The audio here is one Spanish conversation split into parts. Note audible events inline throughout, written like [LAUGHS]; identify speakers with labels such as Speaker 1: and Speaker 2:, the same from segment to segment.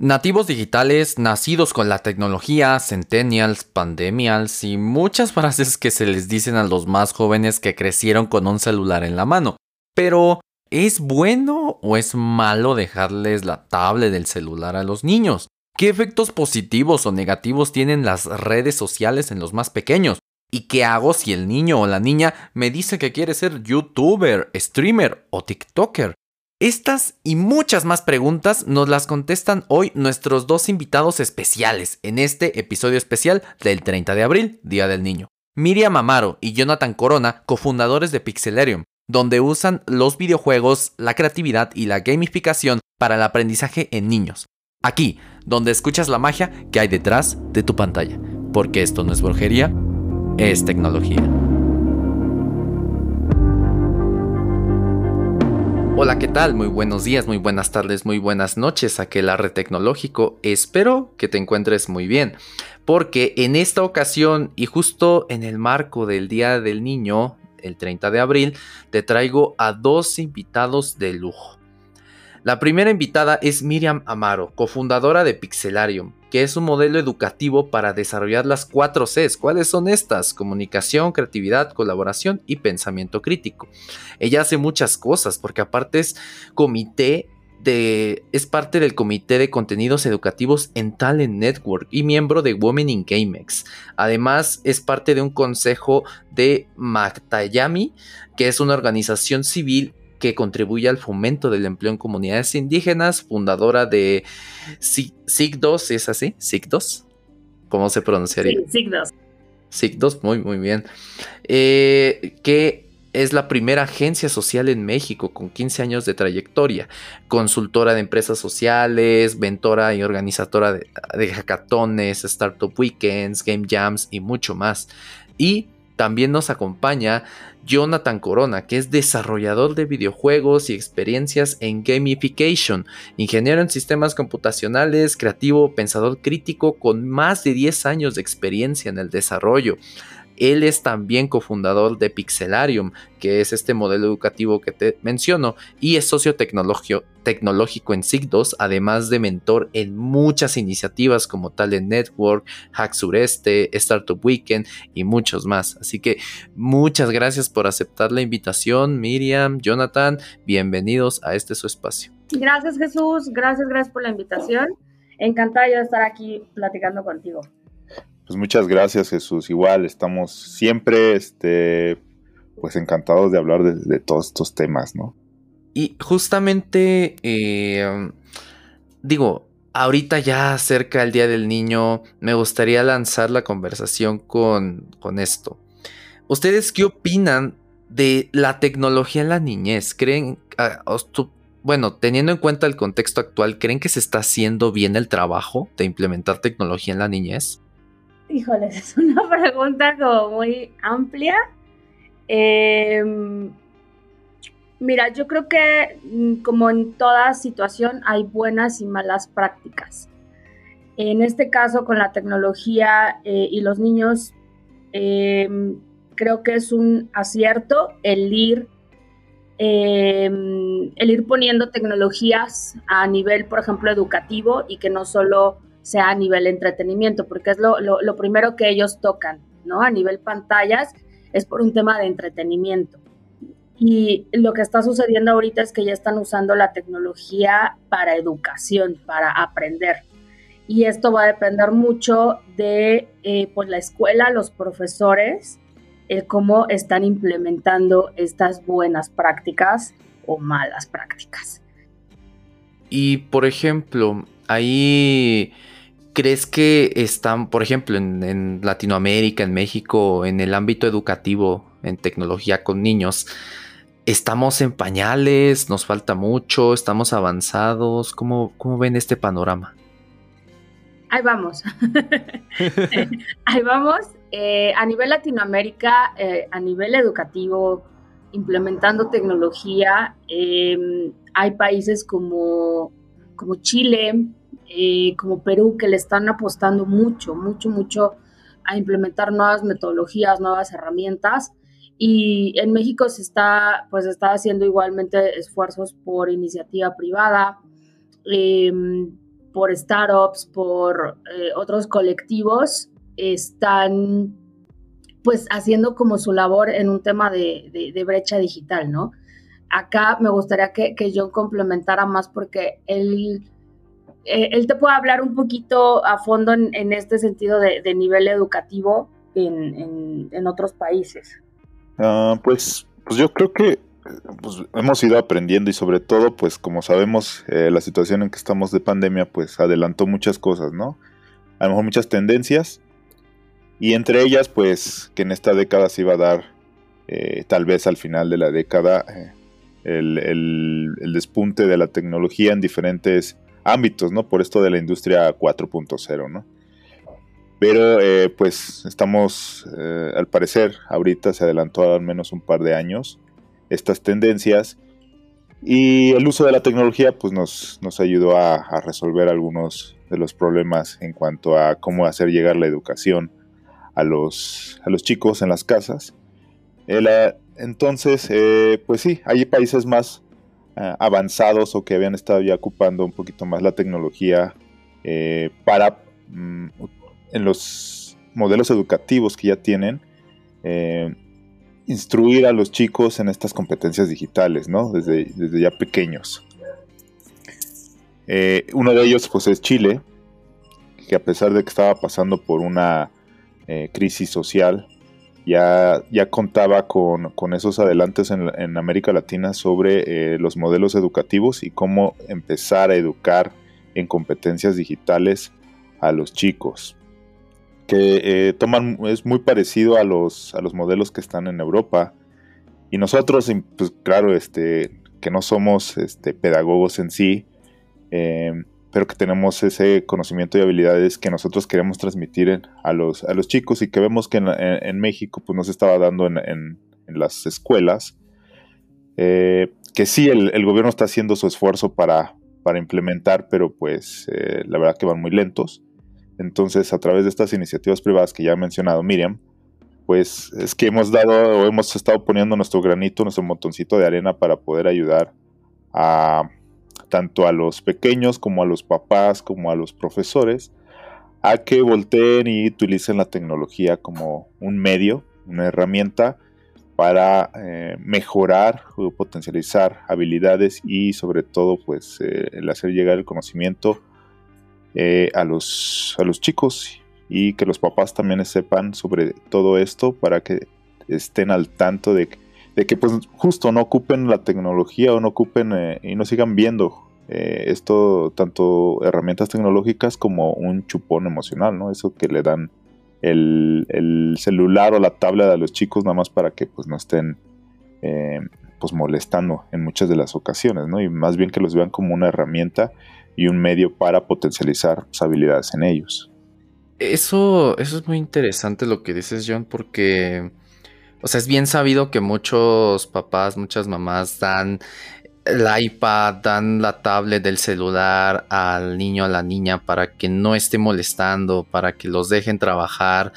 Speaker 1: Nativos digitales, nacidos con la tecnología, centennials, pandemials y muchas frases que se les dicen a los más jóvenes que crecieron con un celular en la mano. Pero, ¿es bueno o es malo dejarles la tablet del celular a los niños? ¿Qué efectos positivos o negativos tienen las redes sociales en los más pequeños? ¿Y qué hago si el niño o la niña me dice que quiere ser youtuber, streamer o tiktoker? Estas y muchas más preguntas nos las contestan hoy nuestros dos invitados especiales en este episodio especial del 30 de abril, Día del Niño. Miriam Amaro y Jonathan Corona, cofundadores de Pixelarium, donde usan los videojuegos, la creatividad y la gamificación para el aprendizaje en niños. Aquí, donde escuchas la magia que hay detrás de tu pantalla. Porque esto no es brujería, es tecnología. Hola, ¿qué tal? Muy buenos días, muy buenas tardes, muy buenas noches, aquel arre tecnológico. Espero que te encuentres muy bien, porque en esta ocasión y justo en el marco del Día del Niño, el 30 de abril, te traigo a dos invitados de lujo. La primera invitada es Miriam Amaro, cofundadora de Pixelarium, que es un modelo educativo para desarrollar las cuatro Cs. ¿Cuáles son estas? Comunicación, creatividad, colaboración y pensamiento crítico. Ella hace muchas cosas porque aparte es comité de, es parte del comité de contenidos educativos en Talent Network y miembro de Women in GameX. Además, es parte de un consejo de Magtayami, que es una organización civil que contribuye al fomento del empleo en comunidades indígenas, fundadora de SIG2, ¿es así? SIG2. ¿Cómo se pronunciaría?
Speaker 2: Sí, SIG2.
Speaker 1: SIG2, muy, muy bien. Eh, que es la primera agencia social en México con 15 años de trayectoria, consultora de empresas sociales, mentora y organizadora de, de hackatones, startup weekends, game jams y mucho más. Y también nos acompaña Jonathan Corona, que es desarrollador de videojuegos y experiencias en gamification, ingeniero en sistemas computacionales, creativo, pensador crítico con más de 10 años de experiencia en el desarrollo. Él es también cofundador de Pixelarium, que es este modelo educativo que te menciono, y es socio tecnológico en SIG2, además de mentor en muchas iniciativas como Talent Network, Hack Sureste, Startup Weekend y muchos más. Así que muchas gracias por aceptar la invitación, Miriam, Jonathan, bienvenidos a este su espacio.
Speaker 2: Gracias Jesús, gracias, gracias por la invitación. Encantada de estar aquí platicando contigo.
Speaker 3: Pues muchas gracias Jesús. Igual estamos siempre este, pues encantados de hablar de, todos estos temas, ¿no?
Speaker 1: Y justamente, eh, digo, ahorita ya cerca del Día del Niño, me gustaría lanzar la conversación con, con esto. ¿Ustedes qué opinan de la tecnología en la niñez? ¿Creen, ah, bueno, teniendo en cuenta el contexto actual, ¿creen que se está haciendo bien el trabajo de implementar tecnología en la niñez?
Speaker 2: Híjoles, [LAUGHS] es una pregunta como muy amplia. Em, mira, yo creo que mm, como en toda situación hay buenas y malas prácticas. En este caso, con la tecnología eh, y los niños, em, creo que es un acierto el ir, em, el ir poniendo tecnologías a nivel, por ejemplo, educativo y que no solo sea a nivel entretenimiento, porque es lo, primero que ellos tocan, ¿no? A nivel pantallas es por un tema de entretenimiento. Y lo que está sucediendo ahorita es que ya están usando la tecnología para educación, para aprender. Y esto va a depender mucho de eh, pues la escuela, los profesores, el cómo están implementando estas buenas prácticas o malas prácticas.
Speaker 1: Y por ejemplo, ahí crees que están, por ejemplo, en, Latinoamérica, en México, en el ámbito educativo, en tecnología con niños, estamos en pañales, nos falta mucho, estamos avanzados? ¿Cómo, cómo ven este panorama?
Speaker 2: Ahí vamos. [LAUGHS] Ahí vamos. Eh, a nivel Latinoamérica, eh, a nivel educativo, implementando tecnología, em, hay países como, como Chile, eh, como Perú, que le están apostando mucho, mucho, mucho a implementar nuevas metodologías, nuevas herramientas. Y en México se está, pues está haciendo igualmente esfuerzos por iniciativa privada, em, por startups, por eh, otros colectivos, están pues haciendo como su labor en un tema de, brecha digital, ¿no? Acá me gustaría que, que John complementara más porque él, eh, él te puede hablar un poquito a fondo en, este sentido de, nivel educativo en, otros países.
Speaker 3: Ah, pues, pues yo creo que pues, hemos ido aprendiendo y sobre todo, pues como sabemos, eh, la situación en que estamos de pandemia, pues adelantó muchas cosas, ¿no? A lo mejor muchas tendencias y entre ellas, pues que en esta década se iba a dar, eh, tal vez al final de la década, eh, el, despunte de la tecnología en diferentes ámbitos, ¿no? Por esto de la industria 4.0, ¿no? Pero pues estamos, al parecer, ahorita se adelantó al menos un par de años estas tendencias y el uso de la tecnología pues nos, nos ayudó a, resolver algunos de los problemas en cuanto a cómo hacer llegar la educación a los, a los chicos en las casas. Eh, entonces, eh, pues sí, hay países más eh, avanzados o que habían estado ya ocupando un poquito más la tecnología para mm, en los modelos educativos que ya tienen instruir a los chicos en estas competencias digitales, ¿no? Desde, desde ya pequeños. Eh, uno de ellos, pues, es Chile, que a pesar de que estaba pasando por una eh, crisis social, ya, ya contaba con, esos adelantes en, América Latina sobre eh, los modelos educativos y cómo empezar a educar en competencias digitales a los chicos que eh, toman, es muy parecido a los, a los modelos que están en Europa. Y nosotros, pues claro, este, que no somos este, pedagogos en sí, eh, pero que tenemos ese conocimiento y habilidades que nosotros queremos transmitir a, los, a los chicos y que vemos que en, México pues, nos estaba dando en, las escuelas. Eh, que sí, el, el, gobierno está haciendo su esfuerzo para, para implementar, pero pues la verdad que van muy lentos. Entonces, a través de estas iniciativas privadas que ya ha mencionado Miriam, pues es que hemos dado o hemos estado poniendo nuestro granito, nuestro montoncito de arena para poder ayudar a tanto a los pequeños como a los papás, como a los profesores, a que volteen y utilicen la tecnología como un medio, una herramienta para eh, mejorar o potencializar habilidades y sobre todo pues eh, el hacer llegar el conocimiento eh, a, los, a los chicos y que los papás también sepan sobre todo esto para que estén al tanto de, que pues justo no ocupen la tecnología o no ocupen eh, y no sigan viendo eh, esto tanto herramientas tecnológicas como un chupón emocional, ¿no? Eso que le dan el, celular o la tablet a los chicos nada más para que pues no estén pues molestando en muchas de las ocasiones, ¿no? Y más bien que los vean como una herramienta y un medio para potencializar sus habilidades en ellos.
Speaker 1: Eso, eso es muy interesante lo que dices, John, porque, o sea, es bien sabido que muchos papás, muchas mamás dan el iPad, dan la tablet del celular al niño, a la niña, para que no esté molestando, para que los dejen trabajar.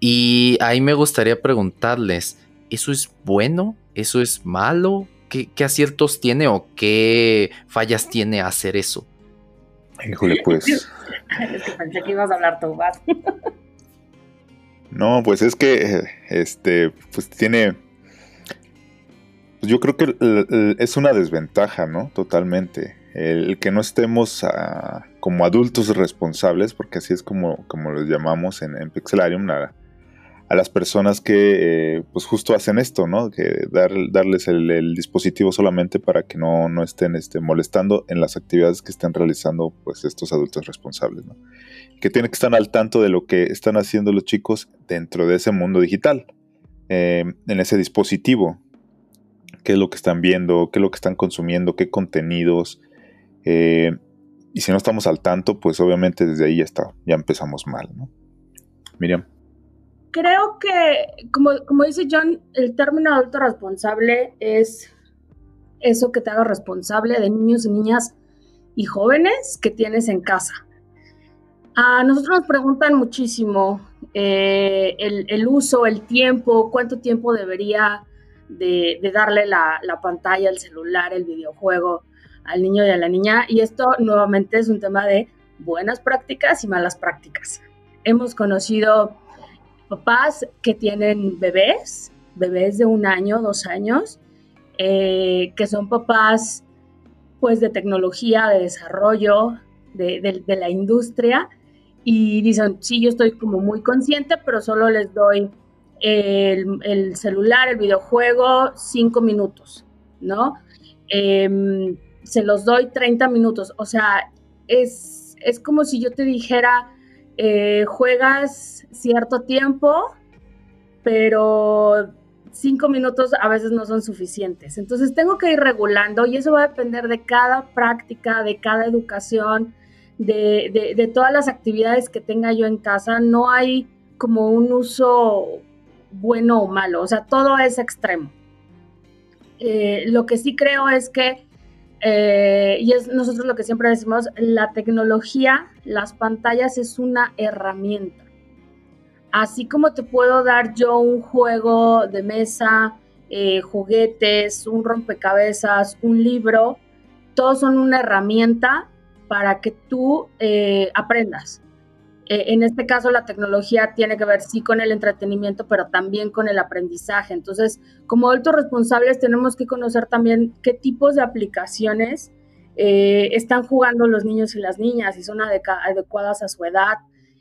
Speaker 1: Y ahí me gustaría preguntarles, ¿eso es bueno? ¿Eso es malo? ¿Qué, qué aciertos tiene o qué fallas tiene hacer eso?
Speaker 3: Híjole, pues. [LAUGHS]
Speaker 2: pensé que ibas a hablar tú. [LAUGHS]
Speaker 3: no, pues es que, este, pues tiene. Yo creo que es una desventaja, ¿no? Totalmente. El, que no estemos ah, como adultos responsables, porque así es como, como los llamamos en, Pixelarium, nada a las personas que eh, pues justo hacen esto, ¿no? Que dar, darles el, dispositivo solamente para que no, no estén este, molestando en las actividades que estén realizando pues estos adultos responsables, ¿no? Que tienen que estar al tanto de lo que están haciendo los chicos dentro de ese mundo digital, eh, en ese dispositivo, qué es lo que están viendo, qué es lo que están consumiendo, qué contenidos. Eh, y si no estamos al tanto, pues obviamente desde ahí ya está, ya empezamos mal, ¿no? Miriam
Speaker 2: creo que, como, como dice John, el término adulto responsable es eso que te haga responsable de niños y niñas y jóvenes que tienes en casa. A nosotros nos preguntan muchísimo eh, el, uso, el tiempo, cuánto tiempo debería de, darle la, la, pantalla, el celular, el videojuego al niño y a la niña. Y esto nuevamente es un tema de buenas prácticas y malas prácticas. Hemos conocido papás que tienen bebés, bebés de un año, dos años, eh, que son papás pues de tecnología, de desarrollo, de, la industria, y dicen, sí, yo estoy como muy consciente, pero solo les doy el, celular, el videojuego, cinco minutos, ¿no? Em, se los doy 30 minutos, o sea, es, es como si yo te dijera, eh, juegas cierto tiempo, pero cinco minutos a veces no son suficientes. Entonces tengo que ir regulando y eso va a depender de cada práctica, de cada educación, de, todas las actividades que tenga yo en casa. No hay como un uso bueno o malo, o sea, todo es extremo. Eh, lo que sí creo es que eh, y es nosotros lo que siempre decimos, la tecnología, las pantallas es una herramienta. Así como te puedo dar yo un juego de mesa, eh, juguetes, un rompecabezas, un libro, todos son una herramienta para que tú eh, aprendas. Eh, en este caso la tecnología tiene que ver sí con el entretenimiento, pero también con el aprendizaje. Entonces, como adultos responsables tenemos que conocer también qué tipos de aplicaciones eh, están jugando los niños y las niñas, si son adecuadas a su edad,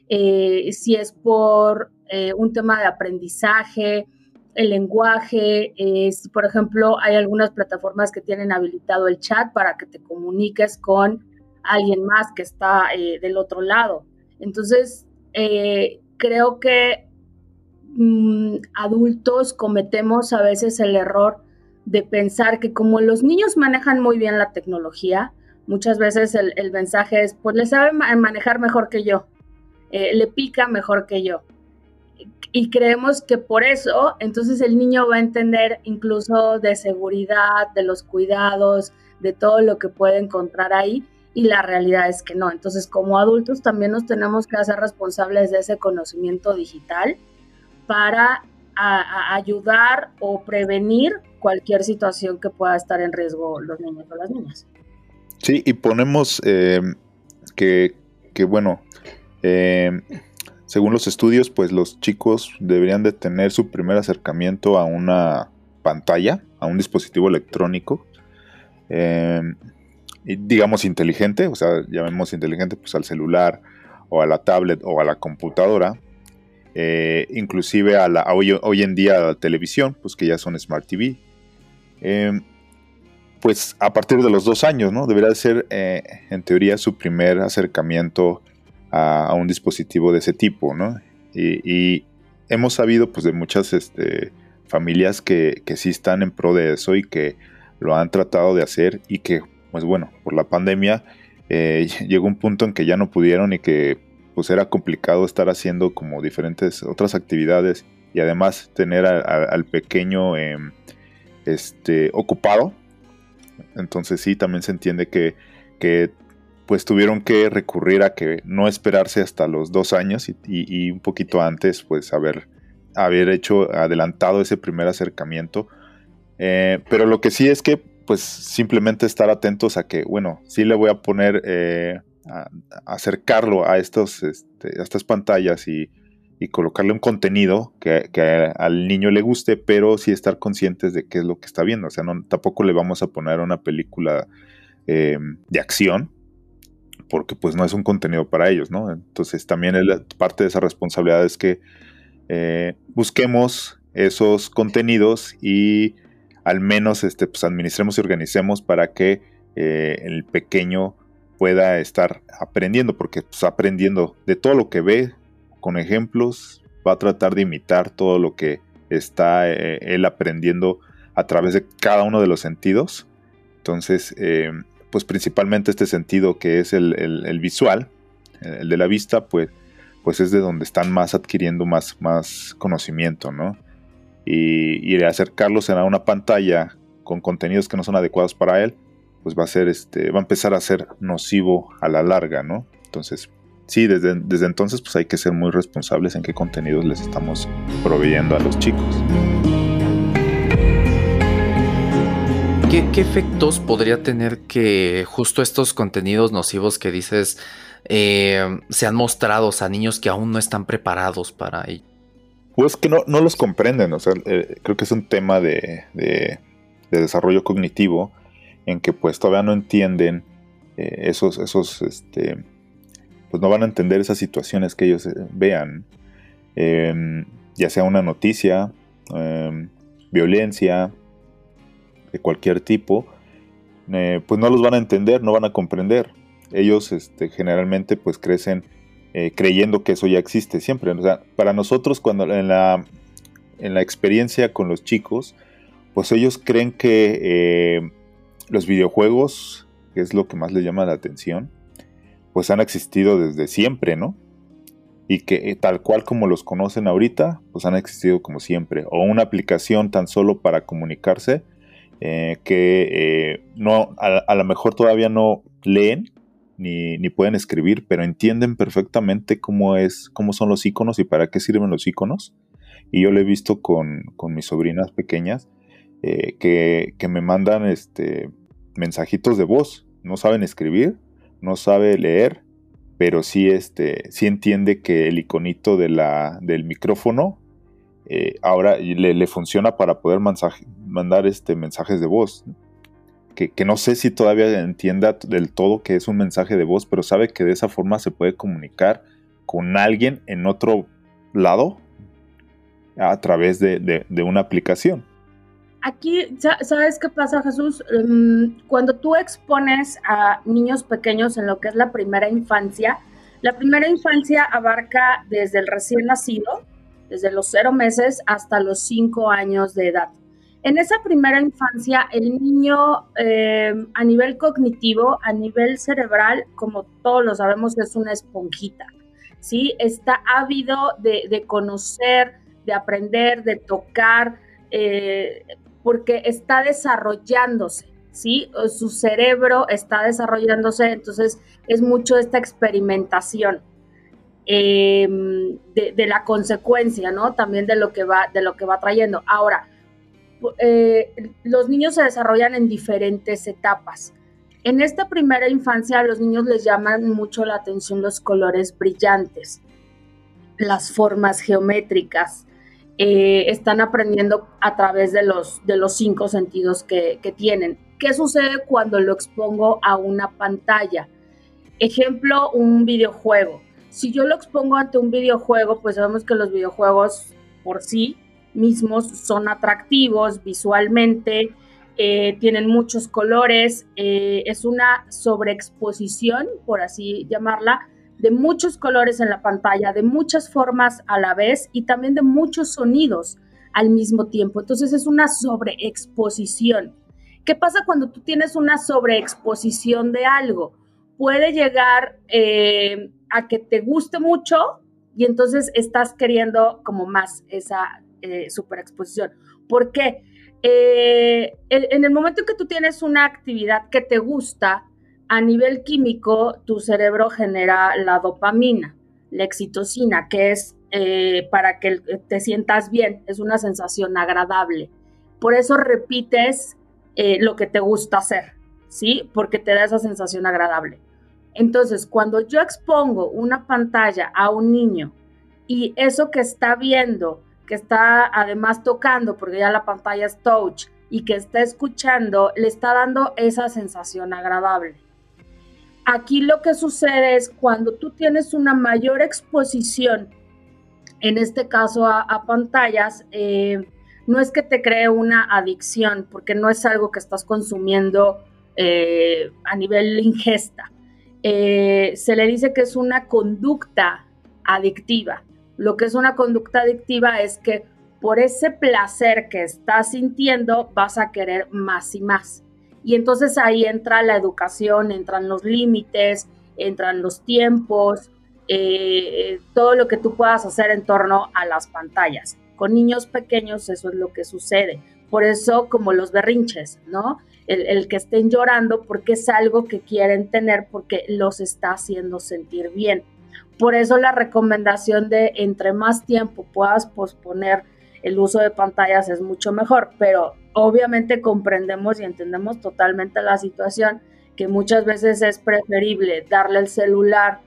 Speaker 2: si es por un tema de aprendizaje, el lenguaje, si por ejemplo hay algunas plataformas que tienen habilitado el chat para que te comuniques con alguien más que está del otro lado. Entonces, eh, creo que mm, adultos cometemos a veces el error de pensar que como los niños manejan muy bien la tecnología, muchas veces el, mensaje es, pues le sabe manejar mejor que yo, eh, le pica mejor que yo. Y creemos que por eso, entonces el niño va a entender incluso de seguridad, de los cuidados, de todo lo que puede encontrar ahí y la realidad es que no. Entonces, como adultos también nos tenemos que hacer responsables de ese conocimiento digital para ayudar o prevenir cualquier situación que pueda estar en riesgo los niños o las niñas.
Speaker 3: Sí, y ponemos eh, que, bueno, eh, según los estudios, pues los chicos deberían de tener su primer acercamiento a una pantalla, a un dispositivo electrónico. Eh, digamos inteligente, o sea, llamemos inteligente pues al celular o a la tablet o a la computadora, eh, inclusive a la, hoy, en día a la televisión, pues que ya son Smart TV. Em, pues a partir de los dos años, ¿no? Debería ser eh, en teoría su primer acercamiento a, un dispositivo de ese tipo, ¿no? Y, hemos sabido pues de muchas este, familias que, que sí están en pro de eso y que lo han tratado de hacer y que pues bueno, por la pandemia eh, [LAUGHS] llegó un punto en que ya no pudieron y que pues era complicado estar haciendo como diferentes otras actividades y además tener al pequeño em, este, ocupado. Entonces sí, también se entiende que, que, pues tuvieron que recurrir a que no esperarse hasta los dos años y, un poquito antes pues haber, haber hecho adelantado ese primer acercamiento. Eh, pero lo que sí es que pues simplemente estar atentos a que, bueno, sí le voy a poner, eh, a, acercarlo a, estos, este, estas pantallas y, colocarle un contenido que, al niño le guste, pero sí estar conscientes de qué es lo que está viendo. O sea, no, tampoco le vamos a poner una película eh, de acción, porque pues no es un contenido para ellos, ¿no? Entonces también parte de esa responsabilidad es que eh, busquemos esos contenidos y al menos este, pues, administremos y organicemos para que eh, el pequeño pueda estar aprendiendo, porque pues, aprendiendo de todo lo que ve, con ejemplos, va a tratar de imitar todo lo que está eh, él aprendiendo a través de cada uno de los sentidos. Entonces, eh, pues principalmente este sentido que es el, visual, el de la vista, pues, pues es de donde están más adquiriendo más, más conocimiento, ¿no? Y, acercarlos a una pantalla con contenidos que no son adecuados para él, pues va a ser este, va a empezar a ser nocivo a la larga, ¿no? Entonces, sí, desde, desde entonces pues hay que ser muy responsables en qué contenidos les estamos proveyendo a los chicos.
Speaker 1: ¿Qué, efectos podría tener que justo estos contenidos nocivos que dices eh, se han mostrado a niños que aún no están preparados para ello?
Speaker 3: Pues que no, no los comprenden, o sea, eh, creo que es un tema de, de, desarrollo cognitivo en que pues todavía no entienden eh, esos, esos, este, pues no van a entender esas situaciones que ellos vean, em, ya sea una noticia, em, violencia, de cualquier tipo, pues no los van a entender, no van a comprender. Ellos este, generalmente pues crecen eh, creyendo que eso ya existe siempre. O sea, para nosotros cuando en la, en la experiencia con los chicos, pues ellos creen que eh, los videojuegos, que es lo que más les llama la atención, pues han existido desde siempre, ¿no? Y que eh, tal cual como los conocen ahorita, pues han existido como siempre. O una aplicación tan solo para comunicarse, que no, a, a lo mejor todavía no leen, ni, pueden escribir, pero entienden perfectamente cómo es, cómo son los iconos y para qué sirven los iconos. Y yo lo he visto con, mis sobrinas pequeñas eh, que, me mandan este, mensajitos de voz. No saben escribir, no sabe leer, pero sí, este, sí entiende que el iconito de la, del micrófono eh, ahora le, le, funciona para poder mandar este, mensajes de voz que, no sé si todavía entienda del todo que es un mensaje de voz, pero sabe que de esa forma se puede comunicar con alguien en otro lado a través de, una aplicación.
Speaker 2: Aquí, ¿sabes qué pasa, Jesús? Em, cuando tú expones a niños pequeños en lo que es la primera infancia, la primera infancia abarca desde el recién nacido, desde los cero meses hasta los cinco años de edad. En esa primera infancia, el niño eh, a nivel cognitivo, a nivel cerebral, como todos lo sabemos, es una esponjita, ¿sí? Está ávido de, conocer, de aprender, de tocar, eh, porque está desarrollándose, ¿sí? Su cerebro está desarrollándose, entonces es mucho esta experimentación. Em, de, de, la consecuencia, ¿no? También de lo que va, de lo que va trayendo. Ahora, eh, los niños se desarrollan en diferentes etapas. En esta primera infancia a los niños les llaman mucho la atención los colores brillantes, las formas geométricas. Eh, están aprendiendo a través de los, de los cinco sentidos que, que tienen. ¿Qué sucede cuando lo expongo a una pantalla? Ejemplo, un videojuego. Si yo lo expongo ante un videojuego, pues sabemos que los videojuegos por sí mismos son atractivos visualmente, eh, tienen muchos colores, eh, es una sobreexposición, por así llamarla, de muchos colores en la pantalla, de muchas formas a la vez y también de muchos sonidos al mismo tiempo. Entonces es una sobreexposición. ¿Qué pasa cuando tú tienes una sobreexposición de algo? Puede llegar eh, a que te guste mucho y entonces estás queriendo como más esa eh, superexposición. ¿Por qué? Eh, en el momento en que tú tienes una actividad que te gusta, a nivel químico, tu cerebro genera la dopamina, la excitocina, que es eh, para que te sientas bien, es una sensación agradable. Por eso repites lo que te gusta hacer, ¿sí? Porque te da esa sensación agradable. Entonces, cuando yo expongo una pantalla a un niño y eso que está viendo que está además tocando, porque ya la pantalla es touch, y que está escuchando, le está dando esa sensación agradable. Aquí lo que sucede es cuando tú tienes una mayor exposición, en este caso a, pantallas, eh, no es que te cree una adicción, porque no es algo que estás consumiendo eh, a nivel ingesta. Eh, se le dice que es una conducta adictiva. Lo que es una conducta adictiva es que por ese placer que estás sintiendo vas a querer más y más. Y entonces ahí entra la educación, entran los límites, entran los tiempos, eh, todo lo que tú puedas hacer en torno a las pantallas. Con niños pequeños eso es lo que sucede. Por eso como los berrinches, ¿no? El, el, que estén llorando porque es algo que quieren tener porque los está haciendo sentir bien. Por eso la recomendación de entre más tiempo puedas posponer el uso de pantallas es mucho mejor, pero obviamente comprendemos y entendemos totalmente la situación que muchas veces es preferible darle el celular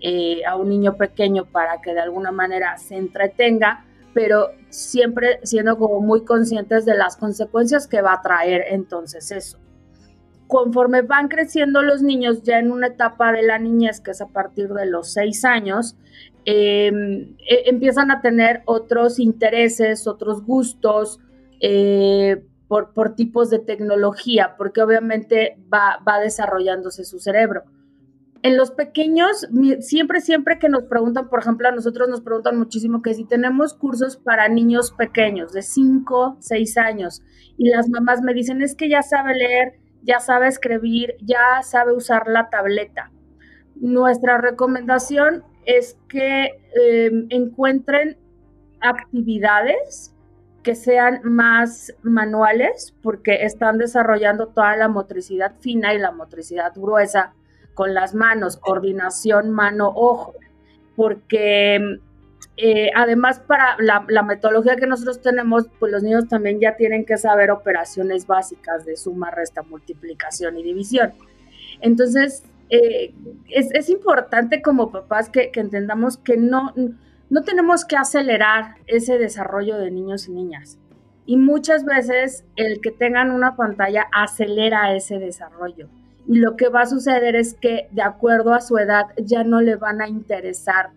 Speaker 2: eh, a un niño pequeño para que de alguna manera se entretenga, pero siempre siendo como muy conscientes de las consecuencias que va a traer entonces eso. Conforme van creciendo los niños ya en una etapa de la niñez, que es a partir de los seis años, em, e, empiezan a tener otros intereses, otros gustos eh, por, por, tipos de tecnología, porque obviamente va, va desarrollándose su cerebro. En los pequeños, siempre, siempre que nos preguntan, por ejemplo, a nosotros nos preguntan muchísimo que si tenemos cursos para niños pequeños de 5, 6 años, y las mamás me dicen, es que ya sabe leer, ya sabe escribir, ya sabe usar la tableta. Nuestra recomendación es que em, encuentren actividades que sean más manuales, porque están desarrollando toda la motricidad fina y la motricidad gruesa con las manos, coordinación mano-ojo, porque eh, además para la, metodología que nosotros tenemos, pues los niños también ya tienen que saber operaciones básicas de suma, resta, multiplicación y división. Entonces, eh, es, importante como papás que, que, entendamos que no, no tenemos que acelerar ese desarrollo de niños y niñas. Y muchas veces el que tengan una pantalla acelera ese desarrollo y lo que va a suceder es que de acuerdo a su edad ya no le van a interesar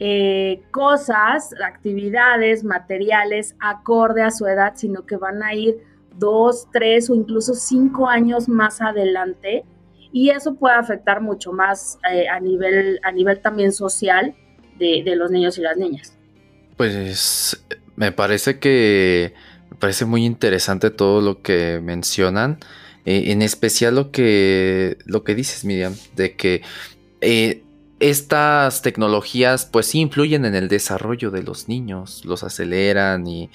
Speaker 2: eh, cosas, actividades, materiales acorde a su edad, sino que van a ir dos, tres o incluso cinco años más adelante y eso puede afectar mucho más eh, a, nivel, a nivel también social de, los niños y las niñas.
Speaker 1: Pues me parece que me parece muy interesante todo lo que mencionan. Eh, en especial lo que, lo que dices, Miriam, de que estas tecnologías pues sí influyen en el desarrollo de los niños, los aceleran y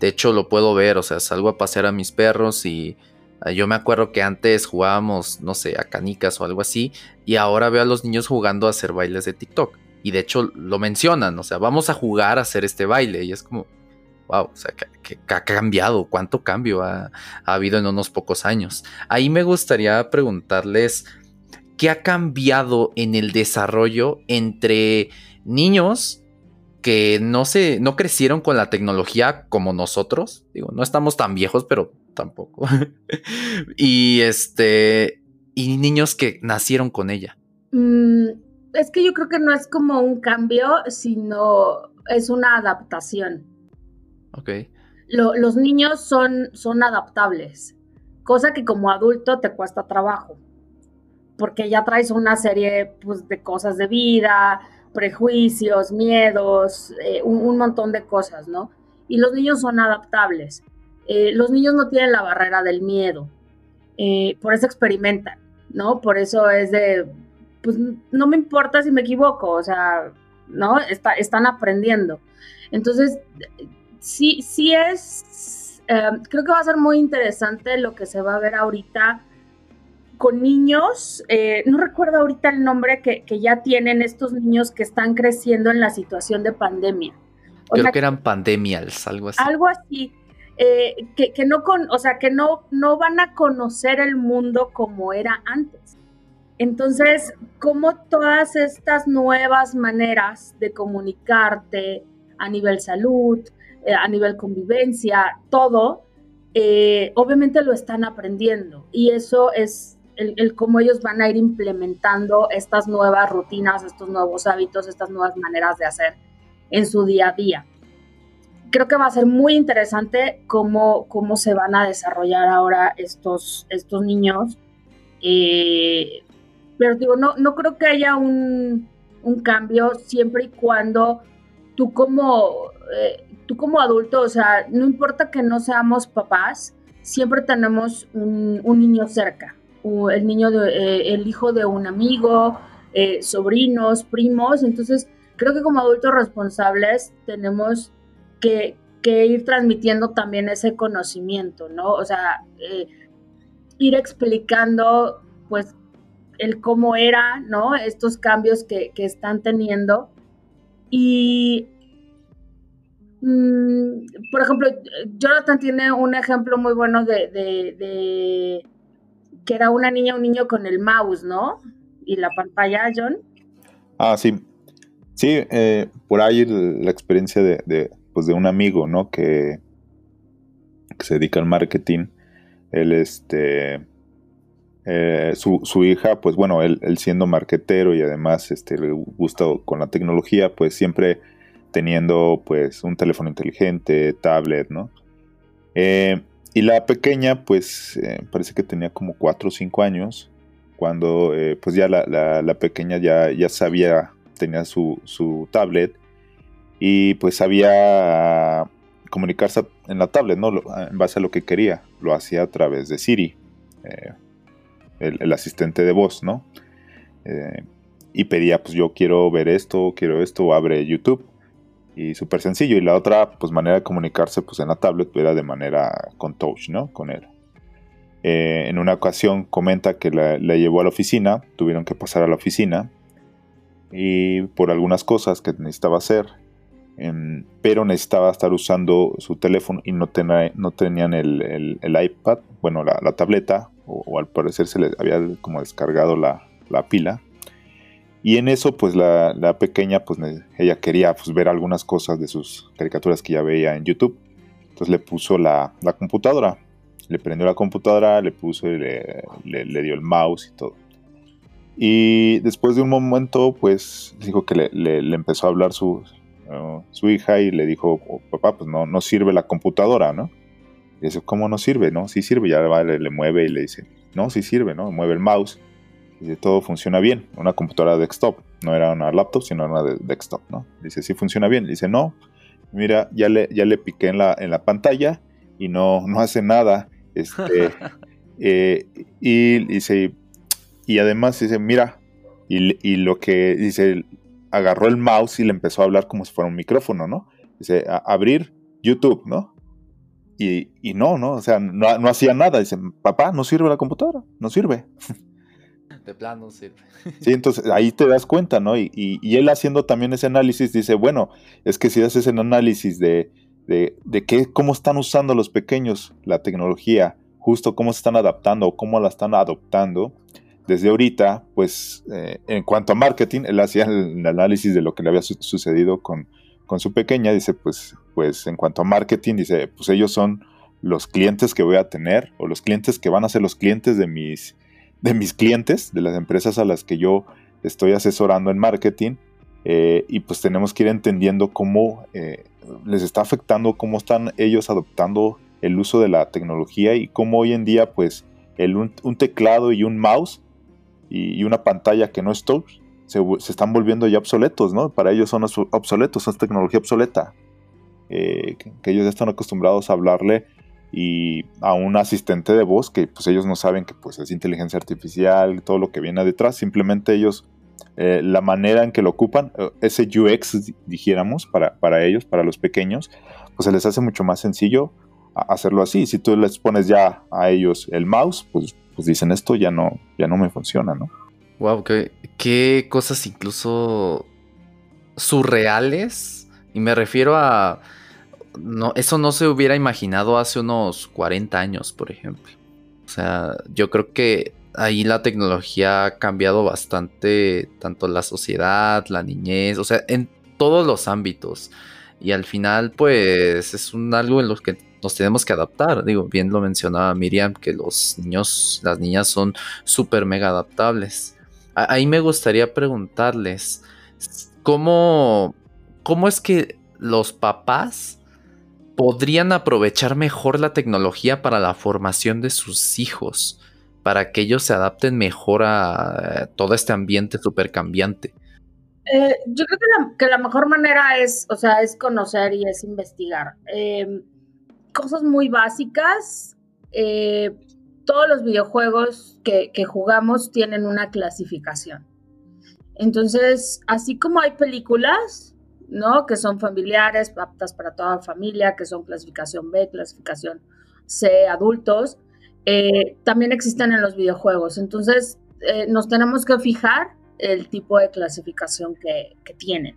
Speaker 1: de hecho lo puedo ver, o sea, salgo a pasear a mis perros y ah, yo me acuerdo que antes jugábamos, no sé, a canicas o algo así y ahora veo a los niños jugando a hacer bailes de TikTok. Y de hecho lo mencionan, o sea, vamos a jugar a hacer este baile y es como, wow, o sea, que, ha cambiado, cuánto cambio ha, habido en unos pocos años. Ahí me gustaría preguntarles, ¿qué ha cambiado en el desarrollo entre niños que no se, no crecieron con la tecnología como nosotros? Digo, no estamos tan viejos, pero tampoco. [LAUGHS] y este, y niños que nacieron con ella.
Speaker 2: Mm, es que yo creo que no es como un cambio, sino es una adaptación.
Speaker 1: Ok.
Speaker 2: los niños son, son adaptables, cosa que como adulto te cuesta trabajo, porque ya traes una serie pues, de cosas de vida, prejuicios, miedos, eh, un, montón de cosas, ¿no? Y los niños son adaptables. Eh, los niños no tienen la barrera del miedo, eh, por eso experimentan, ¿no? Por eso es de, pues no me importa si me equivoco, o sea, ¿no? están aprendiendo. Entonces, sí, sí es, em, creo que va a ser muy interesante lo que se va a ver ahorita con niños, eh, no recuerdo ahorita el nombre que, ya tienen estos niños que están creciendo en la situación de pandemia.
Speaker 1: Creo que eran pandemials, algo así.
Speaker 2: Algo así. Eh, que, no con, o sea, que no, no van a conocer el mundo como era antes. Entonces, como todas estas nuevas maneras de comunicarte a nivel salud, eh, a nivel convivencia, todo, eh, obviamente lo están aprendiendo y eso es el, cómo ellos van a ir implementando estas nuevas rutinas, estos nuevos hábitos, estas nuevas maneras de hacer en su día a día. Creo que va a ser muy interesante cómo, cómo se van a desarrollar ahora estos, estos niños. Eh, pero digo, no, no creo que haya un, un cambio siempre y cuando tú como tú como adulto, o sea, no importa que no seamos papás, siempre tenemos un, niño cerca, el niño, de, eh, el hijo de un amigo, eh, sobrinos, primos, entonces creo que como adultos responsables tenemos que, ir transmitiendo también ese conocimiento, ¿no? O sea, eh, ir explicando, pues, el cómo era, ¿no? Estos cambios que, que están teniendo. Y Mm, por ejemplo, Jonathan tiene un ejemplo muy bueno de, que era una niña, un niño con el mouse, ¿no? Y la pantalla, John.
Speaker 3: Ah, sí. Sí, eh, por ahí la experiencia de, pues de un amigo, ¿no? Que, se dedica al marketing. Él, este, eh, su, su, hija, pues bueno, él, siendo marquetero y además este, le gusta con la tecnología, pues siempre teniendo pues un teléfono inteligente, tablet, ¿no? Eh, y la pequeña, pues eh, parece que tenía como 4 o 5 años, cuando pues ya la, la, pequeña ya, ya sabía, tenía su, su tablet y pues sabía comunicarse en la tablet, ¿no? En base a lo que quería, lo hacía a través de Siri el, asistente de voz, ¿no? Eh, y pedía, pues yo quiero ver esto, quiero esto, abre YouTube. Y súper sencillo. Y la otra, pues manera de comunicarse, pues en la tablet era de manera con touch, ¿no? Con él. Eh, en una ocasión comenta que la, llevó a la oficina, tuvieron que pasar a la oficina. Y por algunas cosas que necesitaba hacer, pero necesitaba estar usando su teléfono y no, no tenían el, iPad, bueno, la, la, tableta o, al parecer se le había como descargado la, pila. Y en eso, pues la, pequeña, pues ella quería pues, ver algunas cosas de sus caricaturas que ya veía en YouTube. Entonces le puso la, computadora. Le prendió la computadora, le puso y le, dio el mouse y todo. Y después de un momento, pues dijo que le, empezó a hablar su, uh, su hija y le dijo, oh, papá, pues no, no sirve la computadora, ¿no? Y dice, ¿cómo no sirve? No, sí sirve. Ya le, mueve y le dice, no, sí sirve, ¿no? Mueve el mouse. Y dice, todo funciona bien. Una computadora desktop. No era una laptop, sino una de desktop, ¿no? Dice, sí funciona bien. Dice, no, mira, ya le, ya le piqué en la, en la pantalla y no, no hace nada. Este, [LAUGHS] eh, y dice, y además dice, mira, y, y, lo que dice, agarró el mouse y le empezó a hablar como si fuera un micrófono, ¿no? Dice, abrir YouTube, ¿no? Y, no, ¿no? O sea, no, hacía nada. Dice, papá, no sirve la computadora, no sirve. [LAUGHS]
Speaker 1: De plano no.
Speaker 3: Sí, entonces ahí te das cuenta, ¿no? Y, y, él haciendo también ese análisis dice, bueno, es que si haces el análisis de, de, de qué, cómo están usando los pequeños la tecnología, justo cómo se están adaptando o cómo la están adoptando, desde ahorita, pues eh, en cuanto a marketing, él hacía el, análisis de lo que le había sucedido con, con su pequeña, dice, pues, pues en cuanto a marketing, dice, pues ellos son los clientes que voy a tener o los clientes que van a ser los clientes de mis, de mis clientes, de las empresas a las que yo estoy asesorando en marketing. Eh, y pues tenemos que ir entendiendo cómo eh, les está afectando, cómo están ellos adoptando el uso de la tecnología y cómo hoy en día pues el, un, teclado y un mouse y, una pantalla que no es touch se, están volviendo ya obsoletos, ¿no? Para ellos son obsoletos, es tecnología obsoleta. Eh, que, ellos ya están acostumbrados a hablarle y a un asistente de voz que pues ellos no saben que pues es inteligencia artificial, todo lo que viene detrás, simplemente ellos, eh, la manera en que lo ocupan, eh, ese UX, dijéramos, para, para ellos, para los pequeños, pues se les hace mucho más sencillo hacerlo así. Si tú les pones ya a ellos el mouse, pues, pues dicen esto ya no, ya no me funciona, ¿no?
Speaker 1: Wow, qué, cosas incluso surreales. Y me refiero a. No, eso no se hubiera imaginado hace unos 40 años, por ejemplo. O sea, yo creo que ahí la tecnología ha cambiado bastante, tanto la sociedad, la niñez, o sea, en todos los ámbitos. Y al final, pues, es un algo en lo que nos tenemos que adaptar. Digo, bien lo mencionaba Miriam, que los niños, las niñas son súper mega adaptables. Ahí me gustaría preguntarles, ¿cómo, ¿cómo es que los papás podrían aprovechar mejor la tecnología para la formación de sus hijos? Para que ellos se adapten mejor a todo este ambiente súper cambiante.
Speaker 2: Eh, yo creo que la, mejor manera es, o sea, es conocer y es investigar. Em, cosas muy básicas. Eh, todos los videojuegos que, jugamos tienen una clasificación. Entonces, así como hay películas, ¿no? Que son familiares, aptas para toda la familia, que son clasificación B, clasificación C, adultos, eh, también existen en los videojuegos. Entonces, eh, nos tenemos que fijar el tipo de clasificación que, que, tienen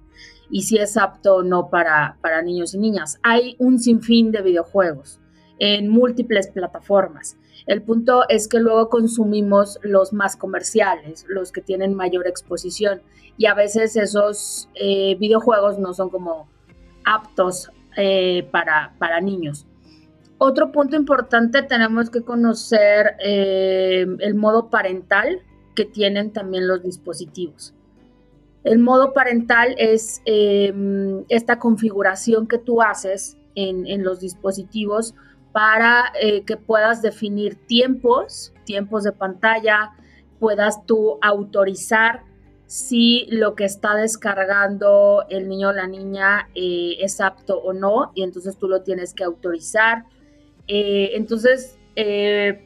Speaker 2: y si es apto o no para, para niños y niñas. Hay un sinfín de videojuegos en múltiples plataformas. El punto es que luego consumimos los más comerciales, los que tienen mayor exposición y a veces esos eh, videojuegos no son como aptos eh, para, para, niños. Otro punto importante, tenemos que conocer eh, el modo parental que tienen también los dispositivos. El modo parental es em, esta configuración que tú haces en, en los dispositivos para eh, que puedas definir tiempos, tiempos de pantalla, puedas tú autorizar si lo que está descargando el niño o la niña eh, es apto o no, y entonces tú lo tienes que autorizar. Eh, entonces,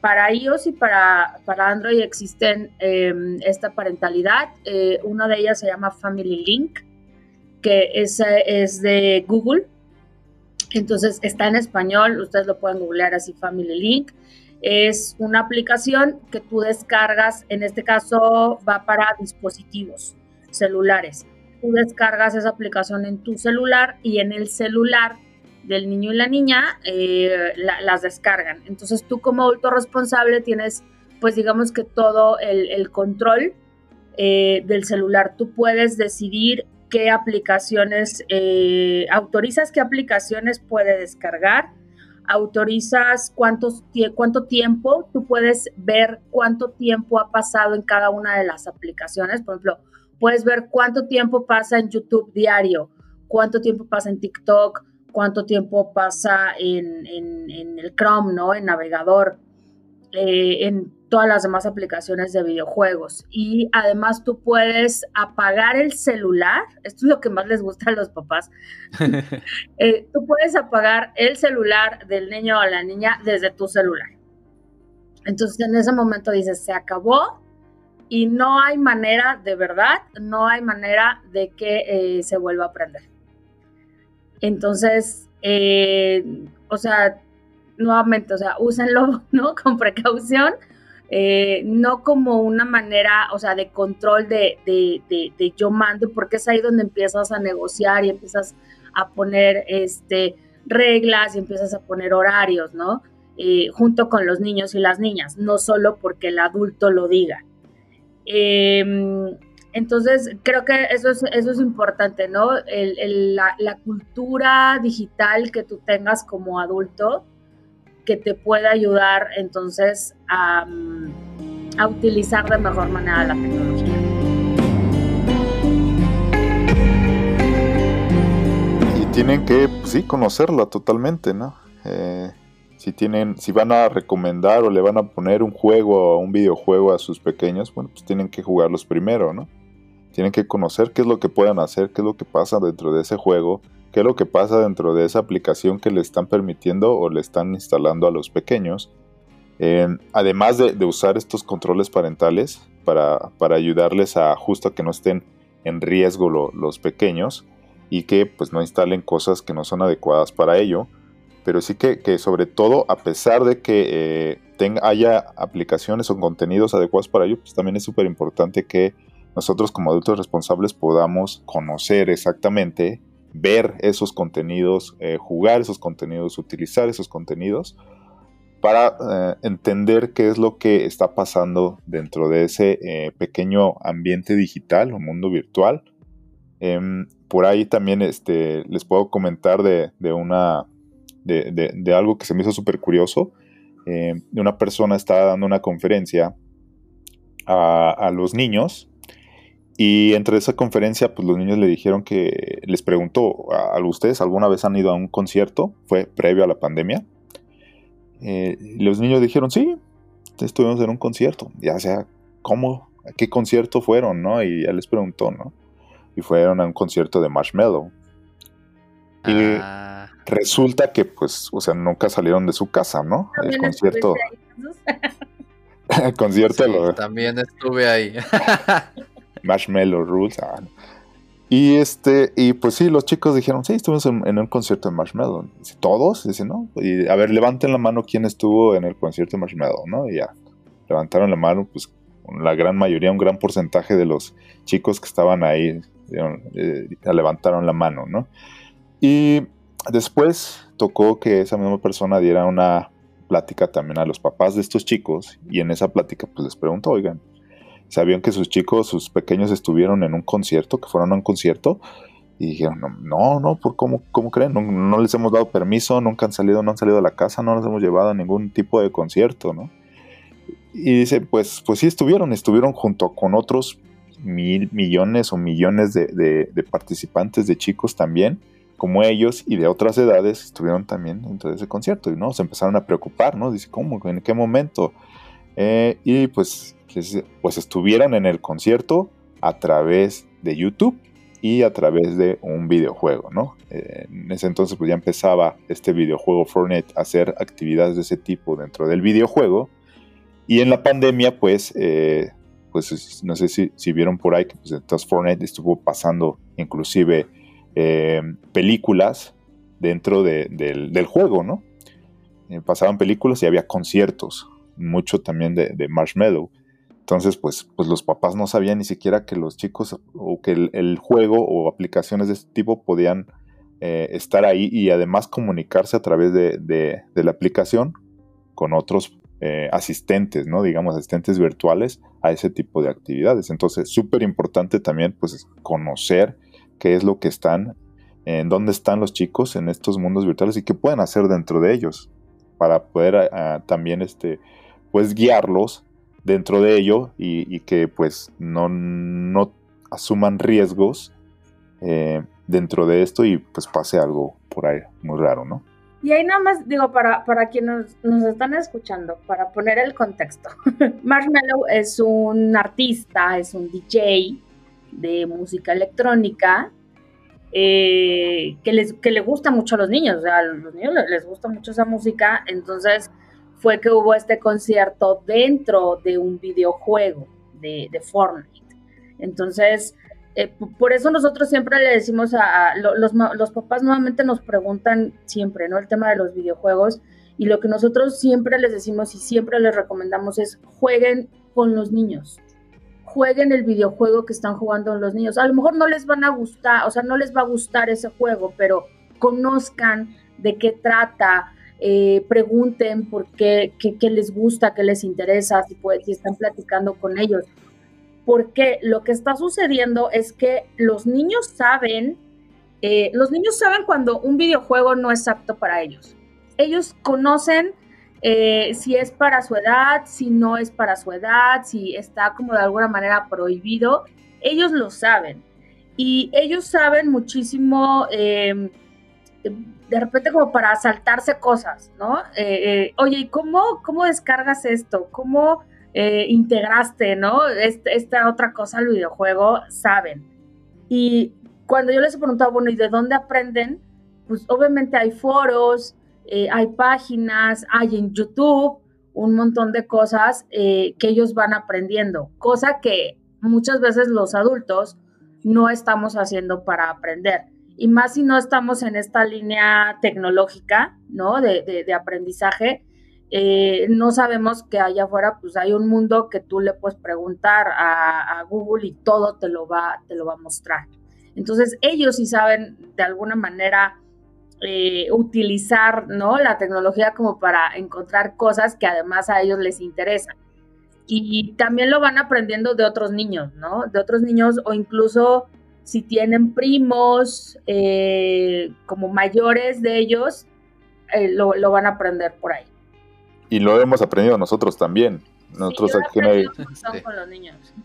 Speaker 2: para iOS y para, para Android existen em, esta parentalidad. una de ellas se llama Family Link, que es, es de Google entonces está en español, ustedes lo pueden googlear así Family Link. Es una aplicación que tú descargas, en este caso va para dispositivos celulares. Tú descargas esa aplicación en tu celular y en el celular del niño y la niña eh, las descargan. Entonces tú como adulto responsable tienes, pues digamos que todo el, control eh, del celular. Tú puedes decidir qué aplicaciones, eh, autorizas qué aplicaciones puede descargar, autorizas cuántos, cuánto tiempo, tú puedes ver cuánto tiempo ha pasado en cada una de las aplicaciones, por ejemplo, puedes ver cuánto tiempo pasa en YouTube diario, cuánto tiempo pasa en TikTok, cuánto tiempo pasa en, el Chrome, ¿no? En navegador, eh, en todas las demás aplicaciones de videojuegos. Y además tú puedes apagar el celular, esto es lo que más les gusta a los papás, [LAUGHS] eh, tú puedes apagar el celular del niño o la niña desde tu celular. Entonces en ese momento dices, se acabó y no hay manera, de verdad, no hay manera de que eh, se vuelva a prender. Entonces, eh, o sea, nuevamente, o sea, úsenlo, [LAUGHS] ¿no? Con precaución eh, no como una manera, o sea, de control de, de, yo mando, porque es ahí donde empiezas a negociar y empiezas a poner este, reglas y empiezas a poner horarios, ¿no? Eh, junto con los niños y las niñas, no solo porque el adulto lo diga. Em, entonces, creo que eso es, eso es importante, ¿no? la, la, cultura digital que tú tengas como adulto que te pueda ayudar entonces a, utilizar de mejor manera la tecnología.
Speaker 3: Y tienen que, pues sí, conocerla totalmente, ¿no? Eh, si tienen, si van a recomendar o le van a poner un juego o un videojuego a sus pequeños, bueno, pues tienen que jugarlos primero, ¿no? Tienen que conocer qué es lo que pueden hacer, qué es lo que pasa dentro de ese juego, qué es lo que pasa dentro de esa aplicación que le están permitiendo o le están instalando a los pequeños. además de, usar estos controles parentales para, ayudarles a justo que no estén en riesgo los pequeños y que pues no instalen cosas que no son adecuadas para ello. Pero sí que, sobre todo, a pesar de que eh, haya aplicaciones o contenidos adecuados para ello, pues también es súper importante que nosotros como adultos responsables podamos conocer exactamente ver esos contenidos, eh, jugar esos contenidos, utilizar esos contenidos para eh, entender qué es lo que está pasando dentro de ese eh, pequeño ambiente digital o mundo virtual. Em, por ahí también este, les puedo comentar de, una, de, algo que se me hizo súper curioso. Em, una persona estaba dando una conferencia a los niños y entre esa conferencia, pues los niños le dijeron que les preguntó a, ustedes, ¿alguna vez han ido a un concierto? Fue previo a la pandemia. Eh, los niños dijeron, sí, estuvimos en un concierto. Ya sea, ¿cómo? ¿A qué concierto fueron? ¿no? Y ya les preguntó, ¿no? Y fueron a un concierto de Marshmallow. Y ah. resulta que, pues, o sea, nunca salieron de su casa, ¿no? [LAUGHS] El concierto. El concierto.
Speaker 1: También estuve ahí. [LAUGHS]
Speaker 3: Marshmallow Rules. Ah, y este, y pues sí, los chicos dijeron, sí, estuvimos en, un concierto de Marshmallow. ¿Todos? Dice, no. Y a ver, levanten la mano quién estuvo en el concierto de Marshmallow, ¿no? Y ya, levantaron la mano, pues la gran mayoría, un gran porcentaje de los chicos que estaban ahí, eh, levantaron la mano, ¿no? Y después tocó que esa misma persona diera una plática también a los papás de estos chicos y en esa plática pues les preguntó, oigan, ¿sabían que sus chicos, sus pequeños estuvieron en un concierto, que fueron a un concierto? Y dijeron, no, no, ¿por cómo, cómo creen? No, les hemos dado permiso, nunca han salido, no han salido de la casa, no los hemos llevado a ningún tipo de concierto, ¿no? Y dice, pues, pues sí estuvieron, estuvieron junto con otros mil millones o millones de, de participantes, de chicos también, como ellos y de otras edades estuvieron también dentro de ese concierto y no se empezaron a preocupar, ¿no? Dice, ¿cómo? ¿En qué momento? Eh, y pues, pues estuvieron en el concierto a través de YouTube y a través de un videojuego, ¿no? En ese entonces pues ya empezaba este videojuego Fortnite a hacer actividades de ese tipo dentro del videojuego y en la pandemia pues, eh, pues no sé si, si, vieron por ahí que pues entonces Fortnite estuvo pasando inclusive eh, películas dentro del, juego, ¿no? Eh, pasaban películas y había conciertos, mucho también de, Marshmallow. Entonces, pues, pues los papás no sabían ni siquiera que los chicos o que el, juego o aplicaciones de este tipo podían eh, estar ahí y además comunicarse a través de, la aplicación con otros asistentes, ¿no? Digamos, asistentes virtuales a ese tipo de actividades. Entonces, súper importante también, pues, conocer qué es lo que están, en dónde están los chicos en estos mundos virtuales y qué pueden hacer dentro de ellos para poder ah, ah, también este, pues guiarlos dentro de ello y, que pues no, no, asuman riesgos eh, dentro de esto y pues pase algo por ahí muy raro, ¿no?
Speaker 2: Y ahí nada más digo, para, para quienes nos, están escuchando, para poner el contexto, [LAUGHS] Marshmallow es un artista, es un DJ, de música electrónica eh, que, les, que le gusta mucho a los niños, o sea, a los niños les, gusta mucho esa música, entonces fue que hubo este concierto dentro de un videojuego de, Fortnite. Entonces, eh, por eso nosotros siempre le decimos a, los, los, papás nuevamente nos preguntan siempre, ¿no? El tema de los videojuegos y lo que nosotros siempre les decimos y siempre les recomendamos es jueguen con los niños jueguen el videojuego que están jugando los niños. A lo mejor no les van a gustar, o sea, no les va a gustar ese juego, pero conozcan de qué trata, eh, pregunten por qué, qué, les gusta, qué les interesa, si, si están platicando con ellos. Porque lo que está sucediendo es que los niños saben, eh, los niños saben cuando un videojuego no es apto para ellos. Ellos conocen eh, si es para su edad, si no es para su edad, si está como de alguna manera prohibido, ellos lo saben. Y ellos saben muchísimo, em, de repente como para saltarse cosas, ¿no? Eh, eh, oye, ¿y cómo, cómo descargas esto? ¿Cómo integraste, ¿no? Este, esta otra cosa al videojuego, saben. Y cuando yo les he preguntado, bueno, ¿y de dónde aprenden? Pues obviamente hay foros, eh, hay páginas, hay en YouTube un montón de cosas eh, que ellos van aprendiendo, cosa que muchas veces los adultos no estamos haciendo para aprender. Y más si no estamos en esta línea tecnológica, ¿no? De, aprendizaje, eh, no sabemos que allá afuera pues hay un mundo que tú le puedes preguntar a, a, Google y todo te lo, va, te lo va a mostrar. Entonces ellos sí saben de alguna manera eh, utilizar ¿no? la tecnología como para encontrar cosas que además a ellos les interesan. Y también lo van aprendiendo de otros niños, ¿no? De otros niños o incluso si tienen primos eh, como mayores de ellos, eh, lo, lo van a aprender por ahí.
Speaker 3: Y lo hemos aprendido nosotros también. Nosotros aquí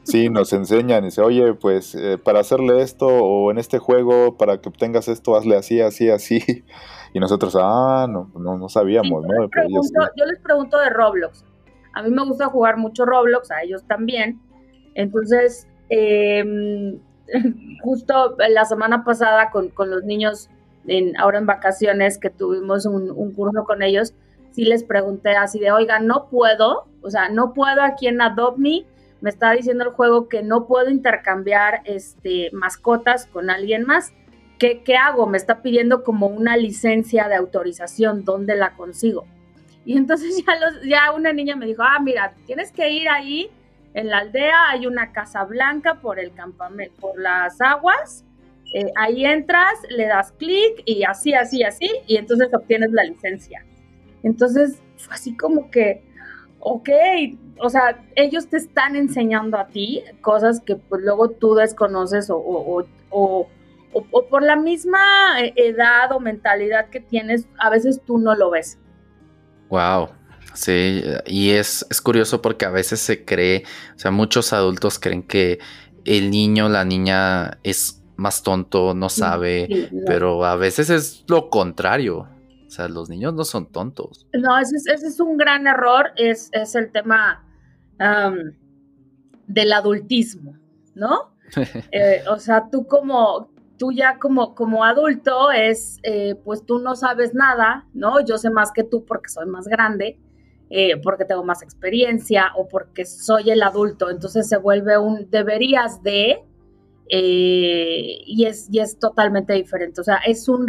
Speaker 3: Sí, nos enseñan y dice, oye, pues eh, para hacerle esto o en este juego, para que obtengas esto, hazle así, así, así. Y nosotros, ah, no, no, sabíamos, ¿no?
Speaker 2: yo, les pregunto de Roblox. A mí me gusta jugar mucho Roblox, a ellos también. Entonces, em, [LAUGHS] justo la semana pasada con, los niños, en, ahora en vacaciones, que tuvimos un, un curso con ellos, sí les pregunté así de, oiga, no puedo, o sea, no puedo aquí en Adopt Me, me está diciendo el juego que no puedo intercambiar este, mascotas con alguien más. ¿Qué, ¿Qué hago? Me está pidiendo como una licencia de autorización, ¿dónde la consigo? Y entonces [LAUGHS] ya, los, ya una niña me dijo, ah, mira, tienes que ir ahí en la aldea, hay una casa blanca por el campamento, por las aguas, eh, ahí entras, le das clic y así, así, así, y entonces obtienes la licencia. Entonces, fue así como que, ok, o sea, ellos te están enseñando a ti cosas que pues luego tú desconoces o, o, o, o, por la misma edad o mentalidad que tienes, a veces tú no lo ves.
Speaker 1: Wow. Sí, y es, es curioso porque a veces se cree, o sea, muchos adultos creen que el niño, la niña es más tonto, no sabe, pero a veces es lo contrario. O sea, los niños no son tontos.
Speaker 2: No, ese es, un gran error, es, es el tema del adultismo, ¿no? [LAUGHS] Eh, o sea, tú como, tú ya como, como adulto es, eh, pues tú no sabes nada, ¿no? Yo sé más que tú porque soy más grande, eh, porque tengo más experiencia o porque soy el adulto, entonces se vuelve un deberías de, eh, y, es, y es totalmente diferente. O sea, es un,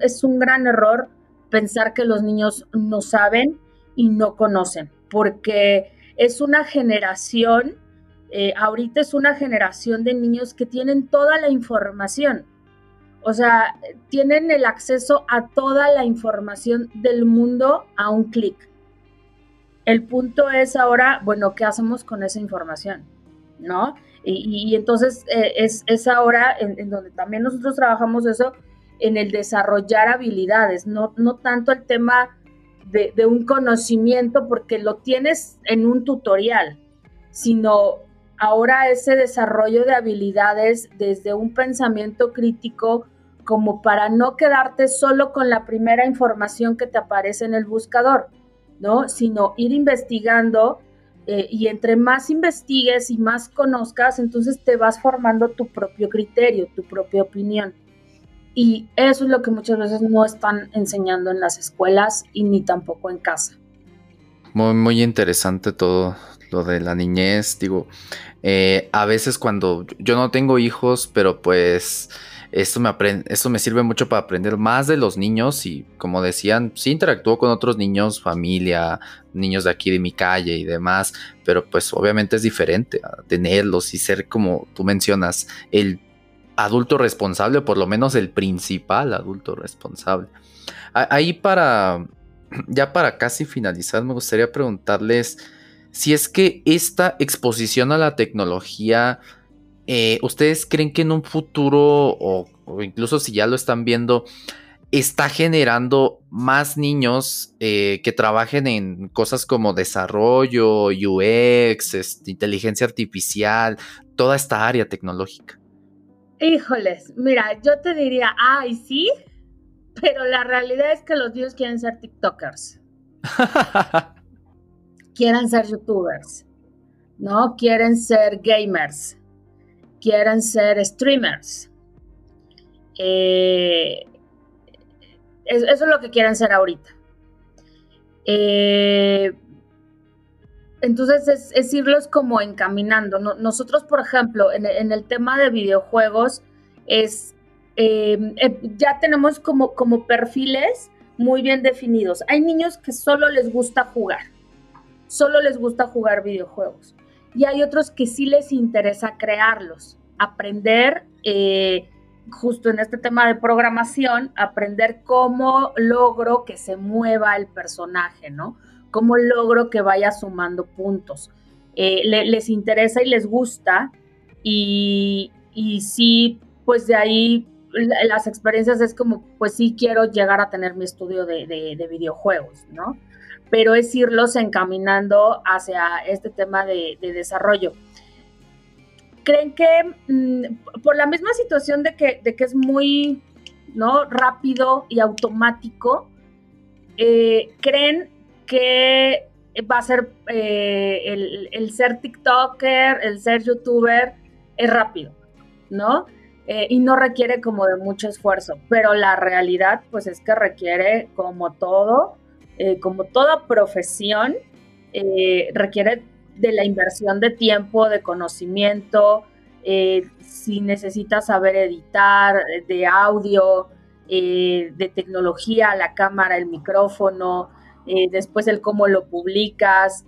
Speaker 2: es un gran error pensar que los niños no saben y no conocen, porque es una generación, eh, ahorita es una generación de niños que tienen toda la información. O sea, tienen el acceso a toda la información del mundo a un clic. El punto es ahora, bueno, ¿qué hacemos con esa información? ¿No? Y, entonces eh, es, ahora en, donde también nosotros trabajamos eso, en el desarrollar habilidades, no, no tanto el tema de, de, un conocimiento porque lo tienes en un tutorial, sino ahora ese desarrollo de habilidades desde un pensamiento crítico como para no quedarte solo con la primera información que te aparece en el buscador, ¿no? Sino ir investigando eh, y entre más investigues y más conozcas, entonces te vas formando tu propio criterio, tu propia opinión. Y eso es lo que muchas veces no están enseñando en las escuelas y ni tampoco en casa.
Speaker 1: Muy, muy interesante todo lo de la niñez. Digo, eh, a veces cuando yo no tengo hijos, pero pues esto me, esto me sirve mucho para aprender más de los niños y como decían, sí interactúo con otros niños, familia, niños de aquí de mi calle y demás, pero pues obviamente es diferente tenerlos y ser como tú mencionas, el adulto responsable, o por lo menos el principal adulto responsable. Ahí para, [CLEARS THROAT] ya para casi finalizar, me gustaría preguntarles si es que esta exposición a la tecnología eh, ¿ustedes creen que en un futuro, o, incluso si ya lo están viendo, está generando más niños eh, que trabajen en cosas como desarrollo, UX, este, inteligencia artificial, toda esta área tecnológica?
Speaker 2: Híjoles, mira, yo te diría, ay, sí, pero la realidad es que los niños quieren ser TikTokers. [LAUGHS] quieren ser YouTubers, ¿no? Quieren ser gamers quieren ser streamers. Eh, eso es lo que quieren ser ahorita. Eh, entonces es, irlos como encaminando. nosotros, por ejemplo, en, el tema de videojuegos, es eh, ya tenemos como, como perfiles muy bien definidos. Hay niños que solo les gusta jugar, solo les gusta jugar videojuegos y hay otros que sí les interesa crearlos, aprender, eh, justo en este tema de programación, aprender cómo logro que se mueva el personaje, ¿no? Cómo logro que vaya sumando puntos. Eh, les interesa y les gusta y, y sí, pues de ahí las experiencias es como, pues sí quiero llegar a tener mi estudio de, de videojuegos, ¿no? Pero es irlos encaminando hacia este tema de, desarrollo. ¿Creen que mm, por la misma situación de que, de que es muy ¿no? rápido y automático, eh, creen que va a ser eh, el, ser TikToker, el ser youtuber, es rápido, ¿no? Eh, y no requiere como de mucho esfuerzo, pero la realidad pues es que requiere como todo eh, como toda profesión, eh, requiere de la inversión de tiempo, de conocimiento, eh, si necesitas saber editar, de audio, de tecnología, la cámara, el micrófono, después el cómo lo publicas,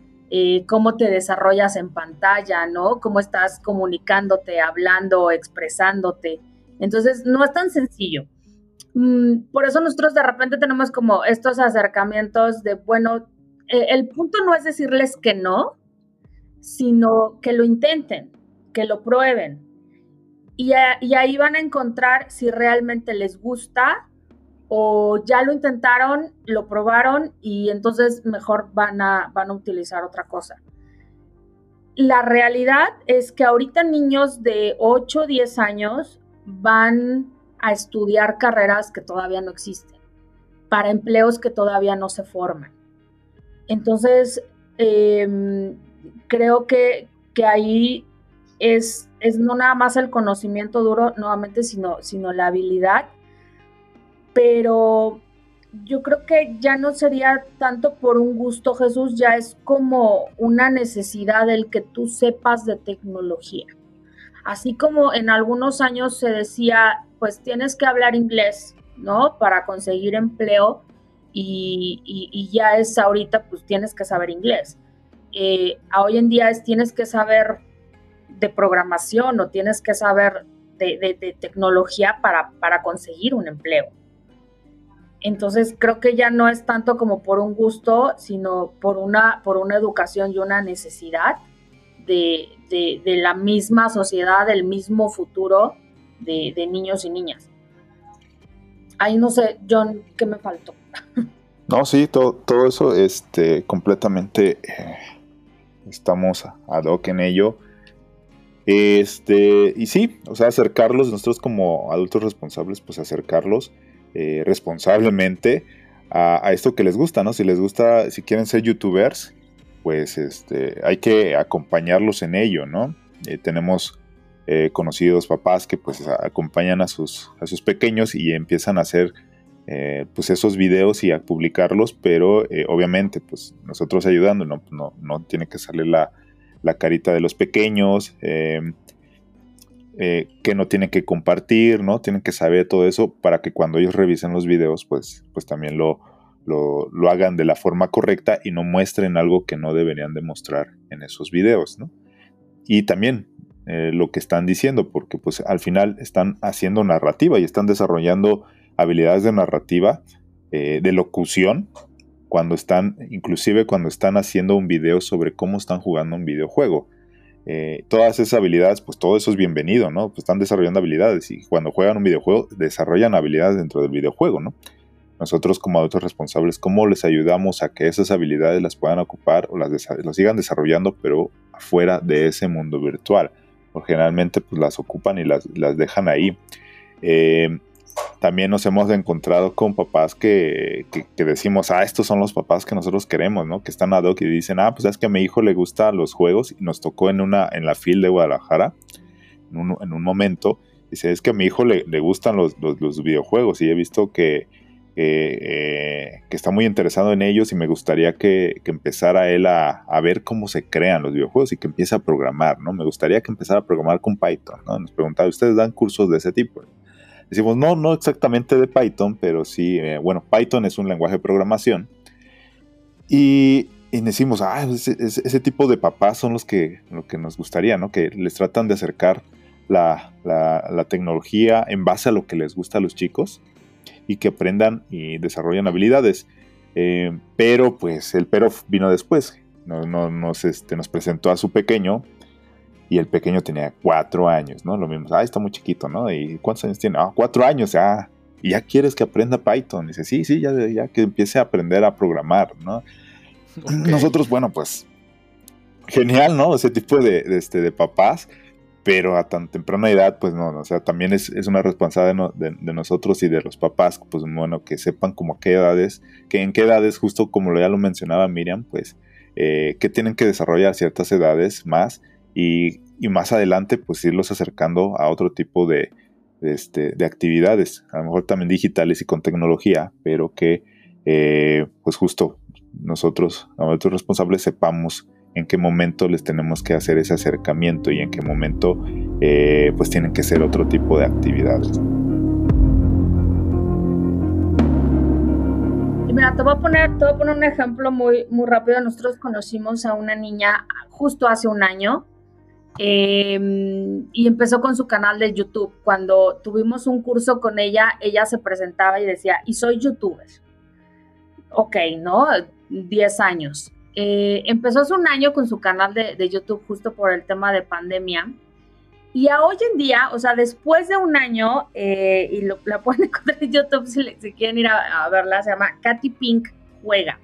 Speaker 2: cómo te desarrollas en pantalla, ¿no? Cómo estás comunicándote, hablando, expresándote. Entonces, no es tan sencillo. Mm, por eso nosotros de repente tenemos como estos acercamientos de, bueno, eh, el punto no es decirles que no, sino que lo intenten, que lo prueben. Y, y, ahí van a encontrar si realmente les gusta o ya lo intentaron, lo probaron y entonces mejor van a, van a utilizar otra cosa. La realidad es que ahorita niños de 8 o 10 años van a estudiar carreras que todavía no existen, para empleos que todavía no se forman. Entonces, em, creo que, ahí es, es, no nada más el conocimiento duro nuevamente, sino, sino la habilidad. Pero yo creo que ya no sería tanto por un gusto, Jesús, ya es como una necesidad el que tú sepas de tecnología. Así como en algunos años se decía, pues tienes que hablar inglés, ¿no? Para conseguir empleo y, ya es ahorita, pues tienes que saber inglés. Eh, hoy en día es tienes que saber de programación o tienes que saber de, tecnología para, conseguir un empleo. Entonces creo que ya no es tanto como por un gusto, sino por una, por una educación y una necesidad de, la misma sociedad, del mismo futuro de, niños y niñas. Ahí no sé, John, ¿qué me faltó? [LAUGHS]
Speaker 3: No, sí, todo, todo eso, este, completamente eh, estamos ad hoc en ello. Este, y sí, o sea, acercarlos, nosotros como adultos responsables, pues acercarlos eh, responsablemente a, esto que les gusta, ¿no? Si les gusta, si quieren ser youtubers, pues este, hay que acompañarlos en ello, ¿no? Eh, tenemos eh, conocidos papás que pues acompañan a sus, a sus pequeños y empiezan a hacer eh, pues esos videos y a publicarlos, pero obviamente pues nosotros ayudando, no, no, no tiene que salir la, la carita de los pequeños, que no tienen que compartir, ¿no? Tienen que saber todo eso para que cuando ellos revisen los videos, pues, pues también lo, lo, lo, hagan de la forma correcta y no muestren algo que no deberían demostrar en esos videos, ¿no? Y también eh, lo que están diciendo, porque pues al final están haciendo narrativa y están desarrollando habilidades de narrativa, eh, de locución, cuando están, inclusive cuando están haciendo un video sobre cómo están jugando un videojuego. Eh, todas esas habilidades, pues todo eso es bienvenido, ¿no? Pues están desarrollando habilidades y cuando juegan un videojuego desarrollan habilidades dentro del videojuego, ¿no? Nosotros como adultos responsables, ¿cómo les ayudamos a que esas habilidades las puedan ocupar o las, sigan desarrollando, pero afuera de ese mundo virtual? Generalmente pues las ocupan y las, dejan ahí. Eh, también nos hemos encontrado con papás que, decimos, ah, estos son los papás que nosotros queremos, ¿no? Que están ad hoc y dicen, ah, pues es que a mi hijo le gustan los juegos y nos tocó en, una, en la FIL de Guadalajara, en un, en un momento, dice, es que a mi hijo le, gustan los, los, videojuegos y he visto que eh, que está muy interesado en ellos y me gustaría que, empezara él a, ver cómo se crean los videojuegos y que empiece a programar, ¿no? Me gustaría que empezara a programar con Python, ¿no? Nos preguntaba, ¿ustedes dan cursos de ese tipo? Decimos, no, no exactamente de Python, pero sí, eh, bueno, Python es un lenguaje de programación. Y, decimos, ah, ese, tipo de papás son los que, lo que nos gustaría, ¿no? Que les tratan de acercar la tecnología en base a lo que les gusta a los chicos y que aprendan y desarrollen habilidades. Eh, pero pues el pero vino después. nos, este, nos presentó a su pequeño y el pequeño tenía cuatro años, ¿no? Lo mismo, ah, está muy chiquito, ¿no? ¿Y cuántos años tiene? Ah, cuatro años, ah, y ya quieres que aprenda Python. dice, sí, sí, ya, ya que empiece a aprender a programar, ¿no? Nosotros, bueno, pues, genial, ¿no? Ese tipo de, de, este, de papás pero a tan temprana edad, pues no, o sea, también es, una responsabilidad de, nosotros y de los papás, pues bueno, que sepan como a qué edades, que en qué edades, justo como ya lo mencionaba Miriam, pues eh, que tienen que desarrollar ciertas edades más y, más adelante, pues irlos acercando a otro tipo de, este, de actividades, a lo mejor también digitales y con tecnología, pero que eh, pues justo nosotros, nosotros responsables, sepamos en qué momento les tenemos que hacer ese acercamiento y en qué momento eh, pues tienen que ser otro tipo de actividades.
Speaker 2: Mira, te voy a poner, te voy a poner un ejemplo muy, muy rápido. Nosotros conocimos a una niña justo hace un año Em, y empezó con su canal de YouTube. Cuando tuvimos un curso con ella, ella se presentaba y decía, y soy youtuber. Ok, ¿no? 10 años. Eh, empezó hace un año con su canal de, YouTube justo por el tema de pandemia. Y a hoy en día, o sea, después de un año, eh, y lo, la pueden encontrar en YouTube si, quieren ir a, verla, se llama Katy Pink Juega.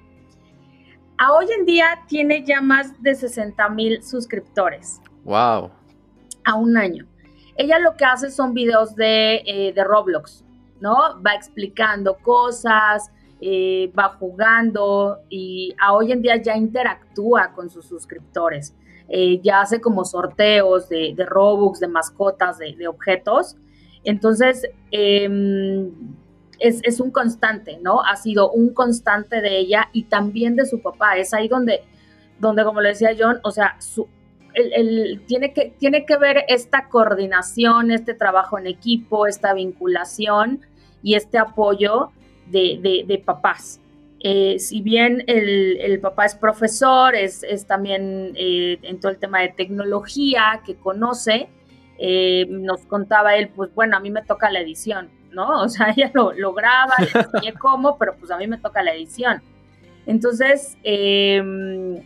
Speaker 2: A hoy en día tiene ya más de 60 mil suscriptores.
Speaker 1: Wow.
Speaker 2: A un año. Ella lo que hace son videos de, eh, de Roblox, ¿no? Va explicando cosas, eh, va jugando y a hoy en día ya interactúa con sus suscriptores. Eh, ya hace como sorteos de, de Robux, de mascotas, de, objetos. Entonces, em, es, un constante, ¿no? Ha sido un constante de ella y también de su papá. Es ahí donde, donde como le decía John, o sea, su, tiene, que, tiene que ver esta coordinación, este trabajo en equipo, esta vinculación y este apoyo de, papás. Eh, si bien el, papá es profesor, es, también eh, en todo el tema de tecnología que conoce, eh, nos contaba él, pues bueno, a mí me toca la edición, ¿no? [LAUGHS] O sea, ella lo, lo graba, le [LAUGHS] cómo, pero pues a mí me toca la edición. Entonces, em,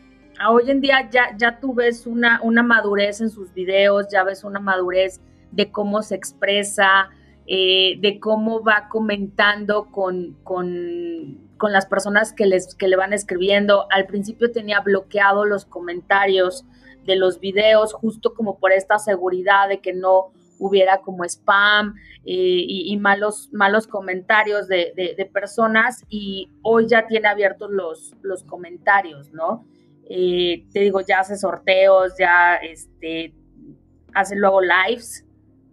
Speaker 2: hoy en día ya, ya tú ves una, una madurez en sus videos, ya ves una madurez de cómo se expresa, eh, de cómo va comentando con, con, las personas que, les, que le van escribiendo. Al principio tenía bloqueado los comentarios de los videos justo como por esta seguridad de que no hubiera como spam eh, y, malos, malos comentarios de, personas y hoy ya tiene abiertos los, los comentarios, ¿no? Eh, te digo, ya hace sorteos, ya este, hace luego lives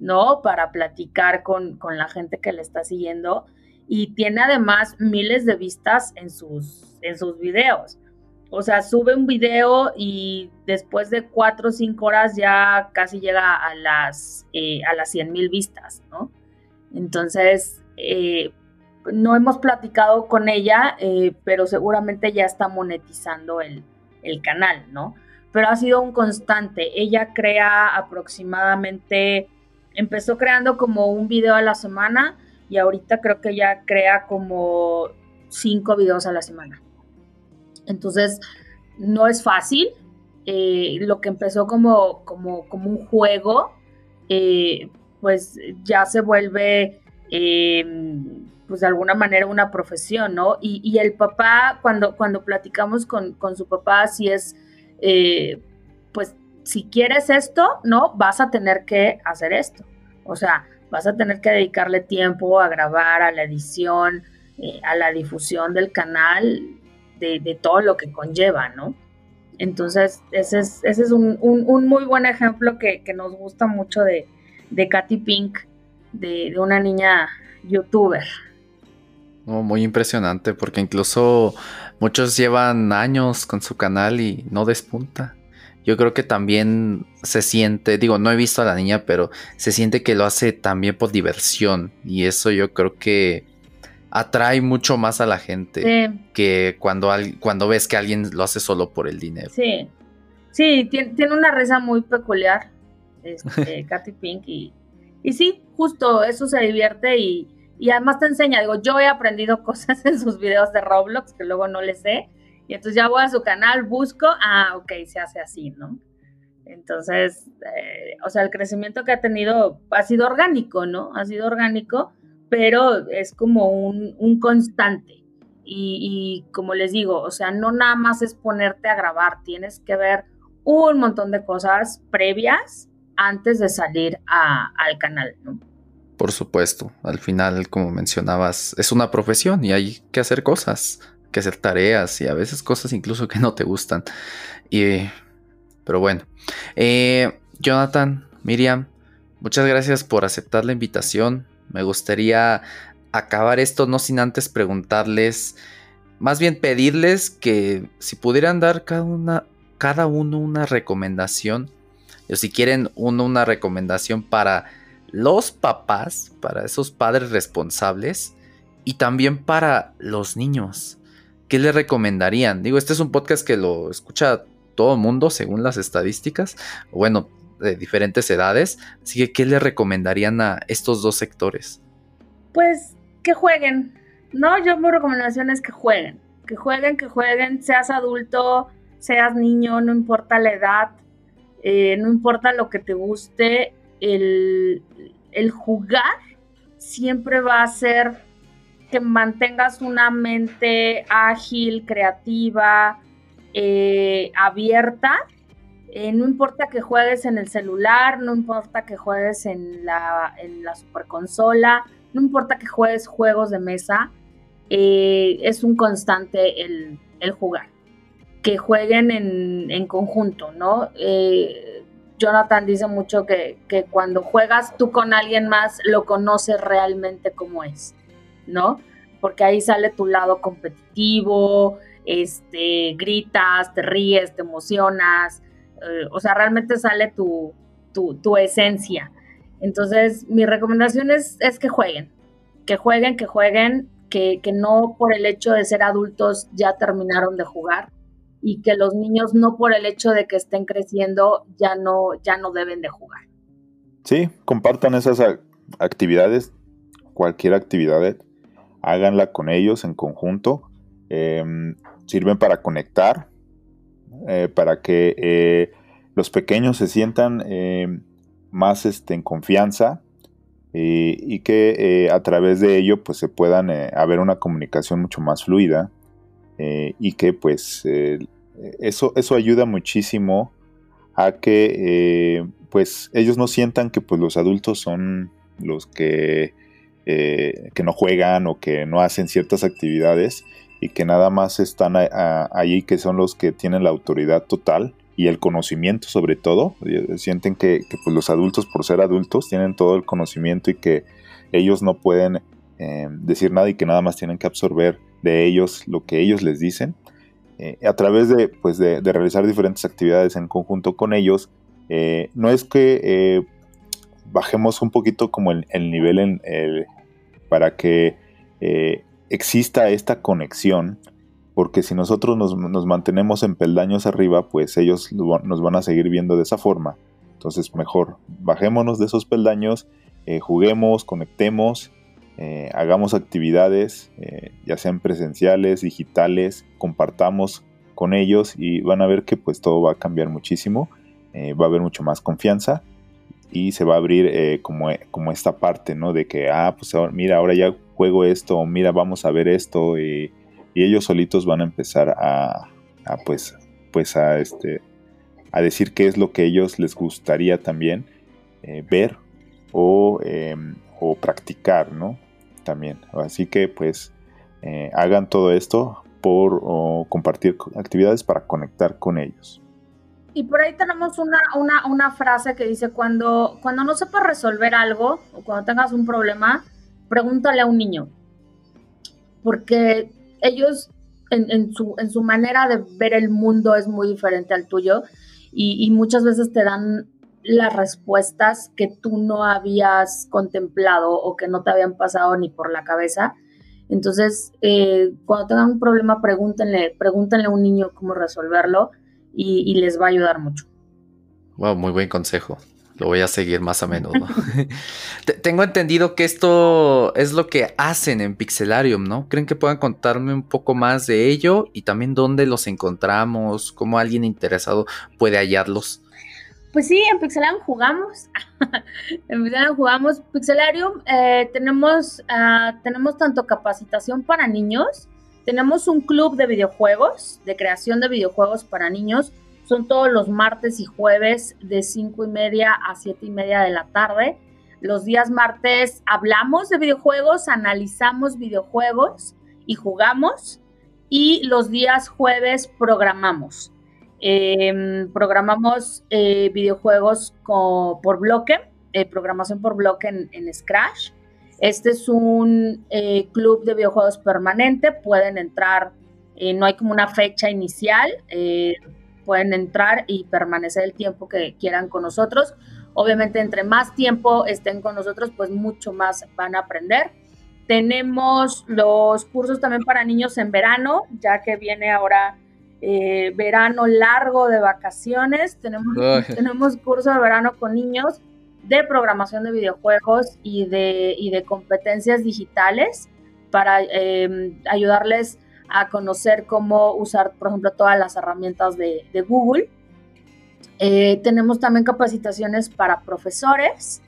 Speaker 2: ¿no? Para platicar con, la gente que le está siguiendo y tiene además miles de vistas en sus, en sus videos. O sea, sube un video y después de cuatro o cinco horas ya casi llega a las, eh, a las 100 mil vistas, ¿no? Entonces, eh, no hemos platicado con ella, eh, pero seguramente ya está monetizando el, el canal, ¿no? Pero ha sido un constante. Ella crea aproximadamente empezó creando como un video a la semana y ahorita creo que ya crea como cinco videos a la semana. Entonces, no es fácil. Eh, lo que empezó como, como, como un juego, eh, pues ya se vuelve, em, pues de alguna manera una profesión, ¿no? Y, el papá, cuando, cuando platicamos con, con su papá, si es, eh, pues si quieres esto, no, vas a tener que hacer esto. O sea, vas a tener que dedicarle tiempo a grabar, a la edición, eh, a la difusión del canal, de, todo lo que conlleva, ¿no? Entonces, ese es, ese es un, muy buen ejemplo que, nos gusta mucho de, Katy Pink, de una niña youtuber.
Speaker 1: muy impresionante, porque incluso muchos llevan años con su canal y no despunta yo creo que también se siente, digo, no he visto a la niña, pero se siente que lo hace también por diversión. Y eso yo creo que atrae mucho más a la gente que cuando, cuando ves que alguien lo hace solo por el dinero.
Speaker 2: Sí, sí, tiene, una risa muy peculiar, este, [LAUGHS] Katy Pink, y, y sí, justo eso se divierte y, y además te enseña, digo, yo he aprendido [LAUGHS] cosas en sus videos de Roblox que luego no les sé y entonces ya voy a su canal, busco, ah, ok, se hace así, ¿no? Entonces, eh, o sea, el crecimiento que ha tenido ha sido orgánico, ¿no? Ha sido orgánico, pero es como un, constante. Y, como les digo, o sea, no nada más es ponerte a grabar, tienes que ver un montón de cosas previas antes de salir al canal, ¿no?
Speaker 1: Por supuesto, al final, como mencionabas, es una profesión y hay que hacer cosas que hacer tareas y a veces cosas incluso que no te gustan. Y, pero bueno, eh, Jonathan, Miriam, muchas gracias por aceptar la invitación. Me gustaría acabar esto no sin antes preguntarles, más bien pedirles que si pudieran dar cada, una, cada uno una recomendación, o si quieren uno una recomendación para los papás, para esos padres responsables y también para los niños. ¿Qué le recomendarían? Digo, este es un podcast que lo escucha todo el mundo según las estadísticas. Bueno, de diferentes edades. Así que, ¿qué le recomendarían a estos dos sectores?
Speaker 2: Pues que jueguen, ¿no? Yo mi recomendación es que jueguen, que jueguen, que jueguen, seas adulto, seas niño, no importa la edad, eh, no importa lo que te guste, el, el jugar siempre va a ser que mantengas una mente ágil, creativa, eh, abierta. Eh, no importa que juegues en el celular, no importa que juegues en la, en la superconsola, no importa que juegues juegos de mesa, eh, es un constante el, jugar. Que jueguen en, conjunto, ¿no? Jonathan dice mucho que, que, cuando juegas tú con alguien más, lo conoces realmente como es. ¿No? Porque ahí sale tu lado competitivo, este, gritas, te ríes, te emocionas, eh, o sea, realmente sale tu, tu, esencia. Entonces, mi recomendación es, que jueguen, que jueguen, que jueguen, que, que, no por el hecho de ser adultos ya terminaron de jugar y que los niños no por el hecho de que estén creciendo ya no, ya no deben de jugar.
Speaker 3: Sí, compartan esas actividades, cualquier actividad háganla con ellos en conjunto. Em, sirven para conectar, eh, para que eh, los pequeños se sientan em, más este, en confianza y que eh, a través de ello pues se puedan haber una comunicación mucho más fluida y que pues eso, eso ayuda muchísimo a que pues ellos no sientan que pues los adultos son los que eh, que no juegan o que no hacen ciertas actividades y que nada más están allí que son los que tienen la autoridad total y el conocimiento sobre todo. Eh, sienten que, pues, los adultos por ser adultos tienen todo el conocimiento y que ellos no pueden eh, decir nada y que nada más tienen que absorber de ellos lo que ellos les dicen. a través de, pues de, realizar diferentes actividades en conjunto con ellos, no es que bajemos un poquito como el, nivel en, para que eh, exista esta conexión, porque si nosotros nos, mantenemos en peldaños arriba, pues ellos nos van a seguir viendo de esa forma. Entonces mejor bajémonos de esos peldaños, eh, juguemos, conectemos, eh, hagamos actividades, ya sean presenciales, digitales, compartamos con ellos y van a ver que pues todo va a cambiar muchísimo, va a haber mucho más confianza y se va a abrir eh, como, como esta parte, ¿no? De que, ah, pues mira, ahora ya juego esto, mira, vamos a ver esto, y, ellos solitos van a empezar a, pues, pues a, este, a decir qué es lo que ellos les gustaría también eh, ver o, em, o, practicar, ¿no? También. Así que, pues, eh, hagan todo esto por compartir actividades para conectar con ellos.
Speaker 2: Y por ahí tenemos una, una, una, frase que dice, cuando, cuando no sepas resolver algo o cuando tengas un problema, pregúntale a un niño. Porque ellos en, en, su, en su manera de ver el mundo es muy diferente al tuyo y, muchas veces te dan las respuestas que tú no habías contemplado o que no te habían pasado ni por la cabeza. Entonces, eh, cuando tengan un problema, pregúntenle, pregúntenle a un niño cómo resolverlo y, les va a ayudar mucho.
Speaker 1: Wow, muy buen consejo. Lo voy a seguir más a menudo. [LAUGHS] Tengo entendido que esto es lo que hacen en Pixelarium, ¿no? ¿Creen que puedan contarme un poco más de ello y también dónde los encontramos? ¿Cómo alguien interesado puede hallarlos?
Speaker 2: Pues sí, en Pixelarium jugamos. [LAUGHS] en Pixelarium jugamos. Pixelarium eh, tenemos, ah, tenemos tanto capacitación para niños tenemos un club de videojuegos, de creación de videojuegos para niños. Son todos los martes y jueves de 5 y media a 7 y media de la tarde. Los días martes hablamos de videojuegos, analizamos videojuegos y jugamos. Y los días jueves programamos. Em, programamos eh, videojuegos por bloque, eh, programación por bloque en Scratch. Este es un eh, club de videojuegos permanente, pueden entrar, eh, no hay como una fecha inicial, eh, pueden entrar y permanecer el tiempo que quieran con nosotros. Obviamente, entre más tiempo estén con nosotros, pues mucho más van a aprender. Tenemos los cursos también para niños en verano, ya que viene ahora verano largo de vacaciones. Tenemos, tenemos curso de verano con niños de programación de videojuegos y de, y de competencias digitales para em, ayudarles a conocer cómo usar, por ejemplo, todas las herramientas de, Google. Eh, tenemos también capacitaciones para profesores,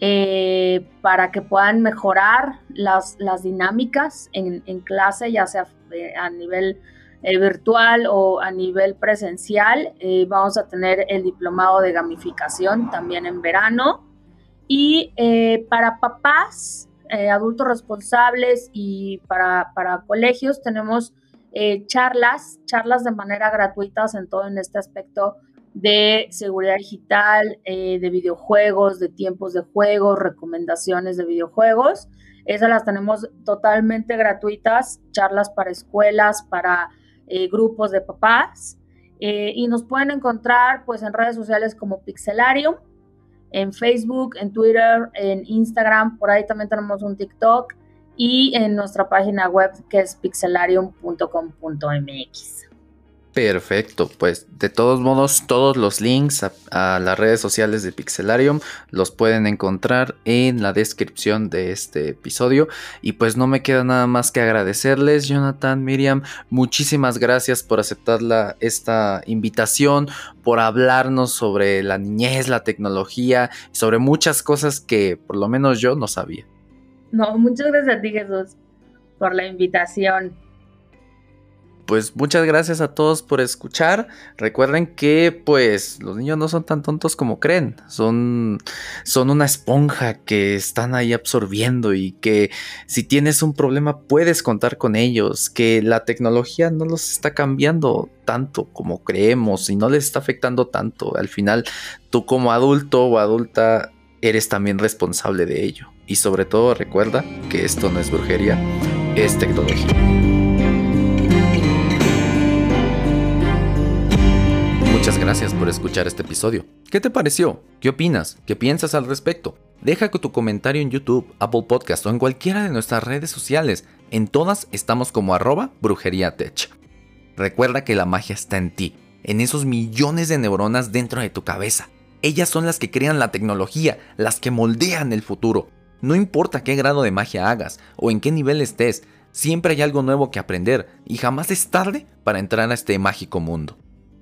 Speaker 2: eh, para que puedan mejorar las, las dinámicas en, en, clase, ya sea eh, a nivel virtual o a nivel presencial. vamos a tener el diplomado de gamificación también en verano. Y para papás, eh, adultos responsables y para, colegios tenemos eh, charlas, charlas de manera gratuita en todo en este aspecto de seguridad digital, eh, de videojuegos, de tiempos de juego, recomendaciones de videojuegos. Esas las tenemos totalmente gratuitas, charlas para escuelas, para grupos de papás. y nos pueden encontrar pues en redes sociales como Pixelarium en Facebook, en Twitter, en Instagram, por ahí también tenemos un TikTok y en nuestra página web que es pixelarium.com.mx.
Speaker 1: Perfecto, pues de todos modos todos los links a, las redes sociales de Pixelarium los pueden encontrar en la descripción de este episodio y pues no me queda nada más que agradecerles Jonathan, Miriam, muchísimas gracias por aceptar esta invitación, por hablarnos sobre la niñez, la tecnología, sobre muchas cosas que por lo menos yo no sabía.
Speaker 2: No, muchas gracias a ti Jesús por la invitación
Speaker 1: pues muchas gracias a todos por escuchar. Recuerden que pues los niños no son tan tontos como creen. Son, son una esponja que están ahí absorbiendo y que si tienes un problema puedes contar con ellos. Que la tecnología no los está cambiando tanto como creemos y no les está afectando tanto. Al final tú como adulto o adulta eres también responsable de ello. Y sobre todo recuerda que esto no es brujería, es tecnología. Muchas gracias por escuchar este episodio. ¿Qué te pareció? ¿Qué opinas? ¿Qué piensas al respecto? Deja tu comentario en YouTube, Apple Podcast o en cualquiera de nuestras redes sociales. En todas estamos como arroba brujeriatech. Recuerda que la magia está en ti, en esos millones de neuronas dentro de tu cabeza. Ellas son las que crean la tecnología, las que moldean el futuro. No importa qué grado de magia hagas o en qué nivel estés, siempre hay algo nuevo que aprender y jamás es tarde para entrar a este mágico mundo.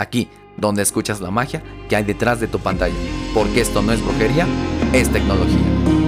Speaker 1: Aquí, donde escuchas la magia que hay detrás de tu pantalla. Porque esto no es brujería, es tecnología.